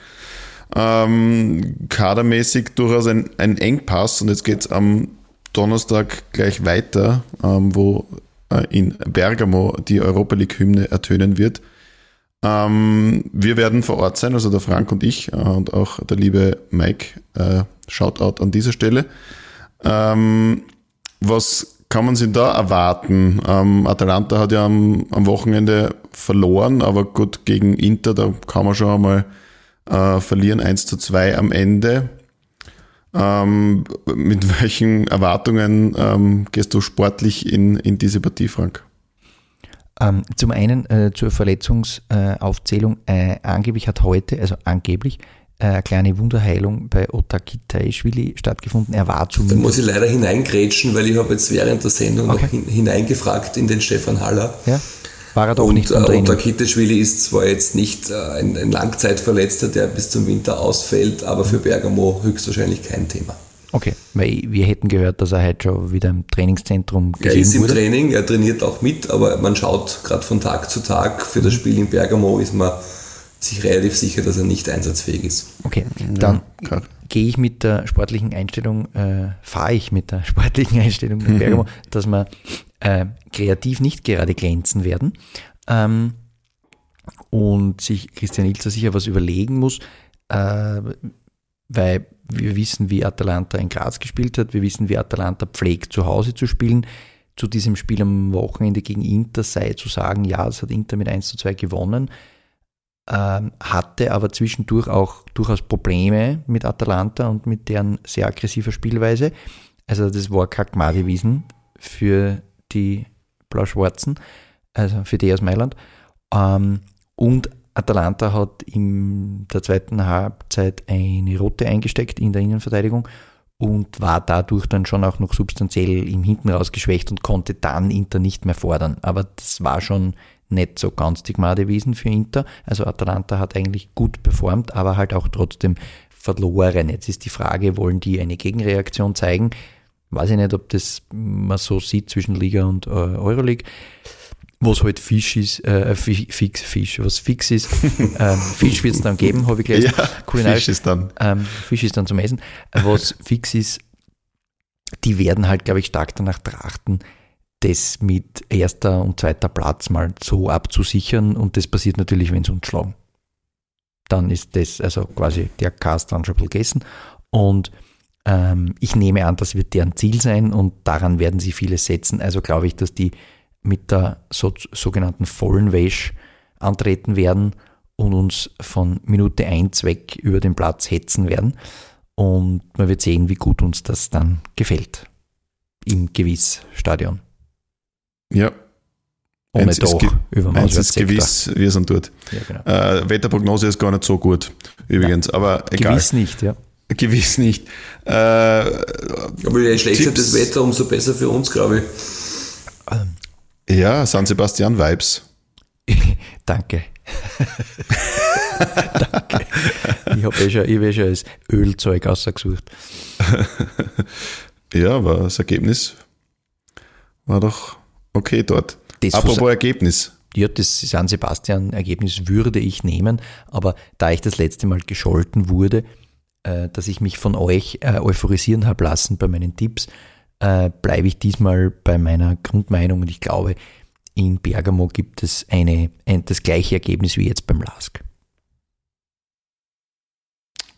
Ähm, kadermäßig durchaus ein, ein Engpass und jetzt geht es am Donnerstag gleich weiter, ähm, wo äh, in Bergamo die Europa League-Hymne ertönen wird. Ähm, wir werden vor Ort sein, also der Frank und ich äh, und auch der liebe Mike. Äh, Shoutout an dieser Stelle. Ähm, was kann man sich da erwarten? Ähm, Atalanta hat ja am, am, Wochenende verloren, aber gut, gegen Inter, da kann man schon einmal äh, verlieren, 1 zu 2 am Ende. Ähm, mit [LAUGHS] welchen Erwartungen ähm, gehst du sportlich in, in diese Partie, Frank? Ähm, zum einen äh, zur Verletzungsaufzählung. Äh, angeblich hat heute, also angeblich, äh, eine kleine Wunderheilung bei Otakitaischwili stattgefunden. Er war zumindest. Da muss ich leider hineingrätschen, weil ich habe jetzt während der Sendung okay. noch hin, hineingefragt in den Stefan Haller. Ja. War er doch und, nicht beim äh, Otakitaischwili ist zwar jetzt nicht äh, ein, ein Langzeitverletzter, der bis zum Winter ausfällt, aber für Bergamo höchstwahrscheinlich kein Thema. Okay, weil wir hätten gehört, dass er heute schon wieder im Trainingszentrum gesehen Er ist im wurde. Training, er trainiert auch mit, aber man schaut gerade von Tag zu Tag. Für das Spiel in Bergamo ist man sich relativ sicher, dass er nicht einsatzfähig ist. Okay, dann ja, gehe ich mit der sportlichen Einstellung, äh, fahre ich mit der [LAUGHS] sportlichen Einstellung in Bergamo, mhm. [LAUGHS] dass wir äh, kreativ nicht gerade glänzen werden ähm, und sich Christian Ilzer sicher was überlegen muss, äh, weil wir wissen, wie Atalanta in Graz gespielt hat. Wir wissen, wie Atalanta pflegt, zu Hause zu spielen. Zu diesem Spiel am Wochenende gegen Inter sei zu sagen, ja, es hat Inter mit 1 zu 2 gewonnen, ähm, hatte aber zwischendurch auch durchaus Probleme mit Atalanta und mit deren sehr aggressiver Spielweise. Also das war Kackmadi-Wiesen für die Blau-Schwarzen, also für die aus Mailand. Ähm, und Atalanta hat in der zweiten Halbzeit eine rote eingesteckt in der Innenverteidigung und war dadurch dann schon auch noch substanziell im Hinten raus geschwächt und konnte dann Inter nicht mehr fordern. Aber das war schon nicht so ganz die Gnade für Inter. Also Atalanta hat eigentlich gut performt, aber halt auch trotzdem verloren. Jetzt ist die Frage, wollen die eine Gegenreaktion zeigen? Weiß ich nicht, ob das man so sieht zwischen Liga und äh, Euroleague was halt Fisch ist, äh, fix, Fisch, was fix ist. [LAUGHS] ähm, Fisch wird es dann geben, habe ich gelesen. Ja, Kulinarisch. Fisch ist dann. Ähm, Fisch ist dann zum Essen. Was [LAUGHS] fix ist, die werden halt, glaube ich, stark danach trachten, das mit erster und zweiter Platz mal so abzusichern und das passiert natürlich, wenn sie uns schlagen. Dann ist das, also quasi der Cast dann schon gegessen und ähm, ich nehme an, das wird deren Ziel sein und daran werden sie vieles setzen. Also glaube ich, dass die mit der so, sogenannten vollen Wäsche antreten werden und uns von Minute 1 weg über den Platz hetzen werden. Und man wird sehen, wie gut uns das dann gefällt im Gewissstadion. Ja. Ohne eins Doch über Eins ist gewiss, wir sind dort. Ja, genau. äh, Wetterprognose ist gar nicht so gut, übrigens, ja. aber egal. Gewiss nicht, ja. Gewiss nicht. Äh, aber je schlechter das Wetter, umso besser für uns, glaube ich. Ähm, ja, San Sebastian Vibes. [LAUGHS] Danke. [LAUGHS] Danke. Ich habe eh, schon, hab eh schon das Ölzeug ausgesucht. [LAUGHS] ja, aber das Ergebnis war doch okay dort. Das Apropos Ergebnis. Ja, das San Sebastian-Ergebnis würde ich nehmen, aber da ich das letzte Mal gescholten wurde, äh, dass ich mich von euch äh, euphorisieren habe lassen bei meinen Tipps, äh, bleibe ich diesmal bei meiner Grundmeinung und ich glaube, in Bergamo gibt es eine, ein, das gleiche Ergebnis wie jetzt beim LASK.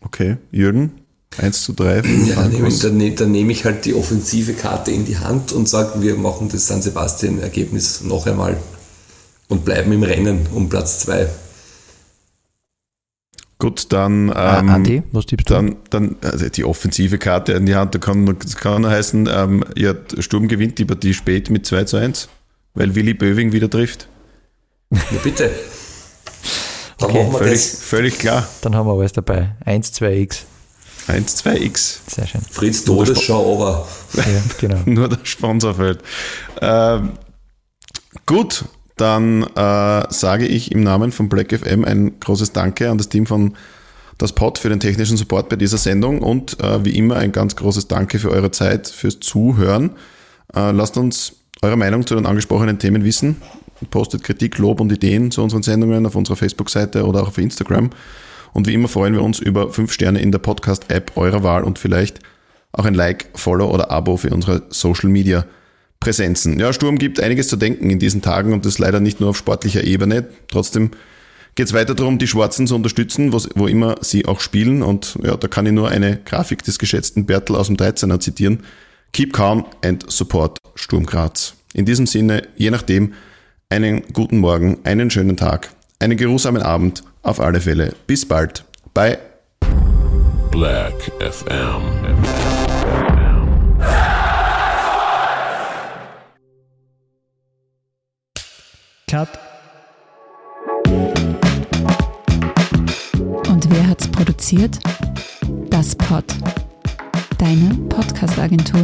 Okay, Jürgen, 1 zu 3. [CLEARS THROAT] Ja, dann nehme, ich, dann, ne, dann nehme ich halt die offensive Karte in die Hand und sage, wir machen das San Sebastian-Ergebnis noch einmal und bleiben im Rennen um Platz 2. Gut, dann. Ah, ähm, Andi, was tippst du? Dann, dann also die offensive Karte in die Hand, da kann, das kann heißen, ähm, ja, Sturm gewinnt die Partie spät mit 2 zu 1, weil Willi Böwing wieder trifft. Ja, bitte. [LAUGHS] Dann okay, völlig, völlig klar. Dann haben wir alles dabei. 1, 2x. 1, 2x. Sehr schön. Fritz Todesschau, aber. Ja, genau. [LAUGHS] Nur der Sponsor fällt. Ähm, gut, dann äh, sage ich im Namen von Black FM ein großes Danke an das Team von das Pod für den technischen Support bei dieser Sendung und äh, wie immer ein ganz großes Danke für eure Zeit, fürs Zuhören. Äh, lasst uns eure Meinung zu den angesprochenen Themen wissen. Postet Kritik, Lob und Ideen zu unseren Sendungen auf unserer Facebook-Seite oder auch auf Instagram. Und wie immer freuen wir uns über 5 Sterne in der Podcast-App eurer Wahl und vielleicht auch ein Like, Follow oder Abo für unsere Social Media Präsenzen. Ja, Sturm gibt einiges zu denken in diesen Tagen und das leider nicht nur auf sportlicher Ebene. Trotzdem geht es weiter darum, die Schwarzen zu unterstützen, wo immer sie auch spielen. Und ja, da kann ich nur eine Grafik des geschätzten Bertel aus dem 13er zitieren. Keep calm and support Sturm Graz. In diesem Sinne, je nachdem, einen guten Morgen, einen schönen Tag, einen geruhsamen Abend, auf alle Fälle. Bis bald. Bye. Black FM. Cut. Und wer hat's produziert? Das Pod. Deine Podcast-Agentur.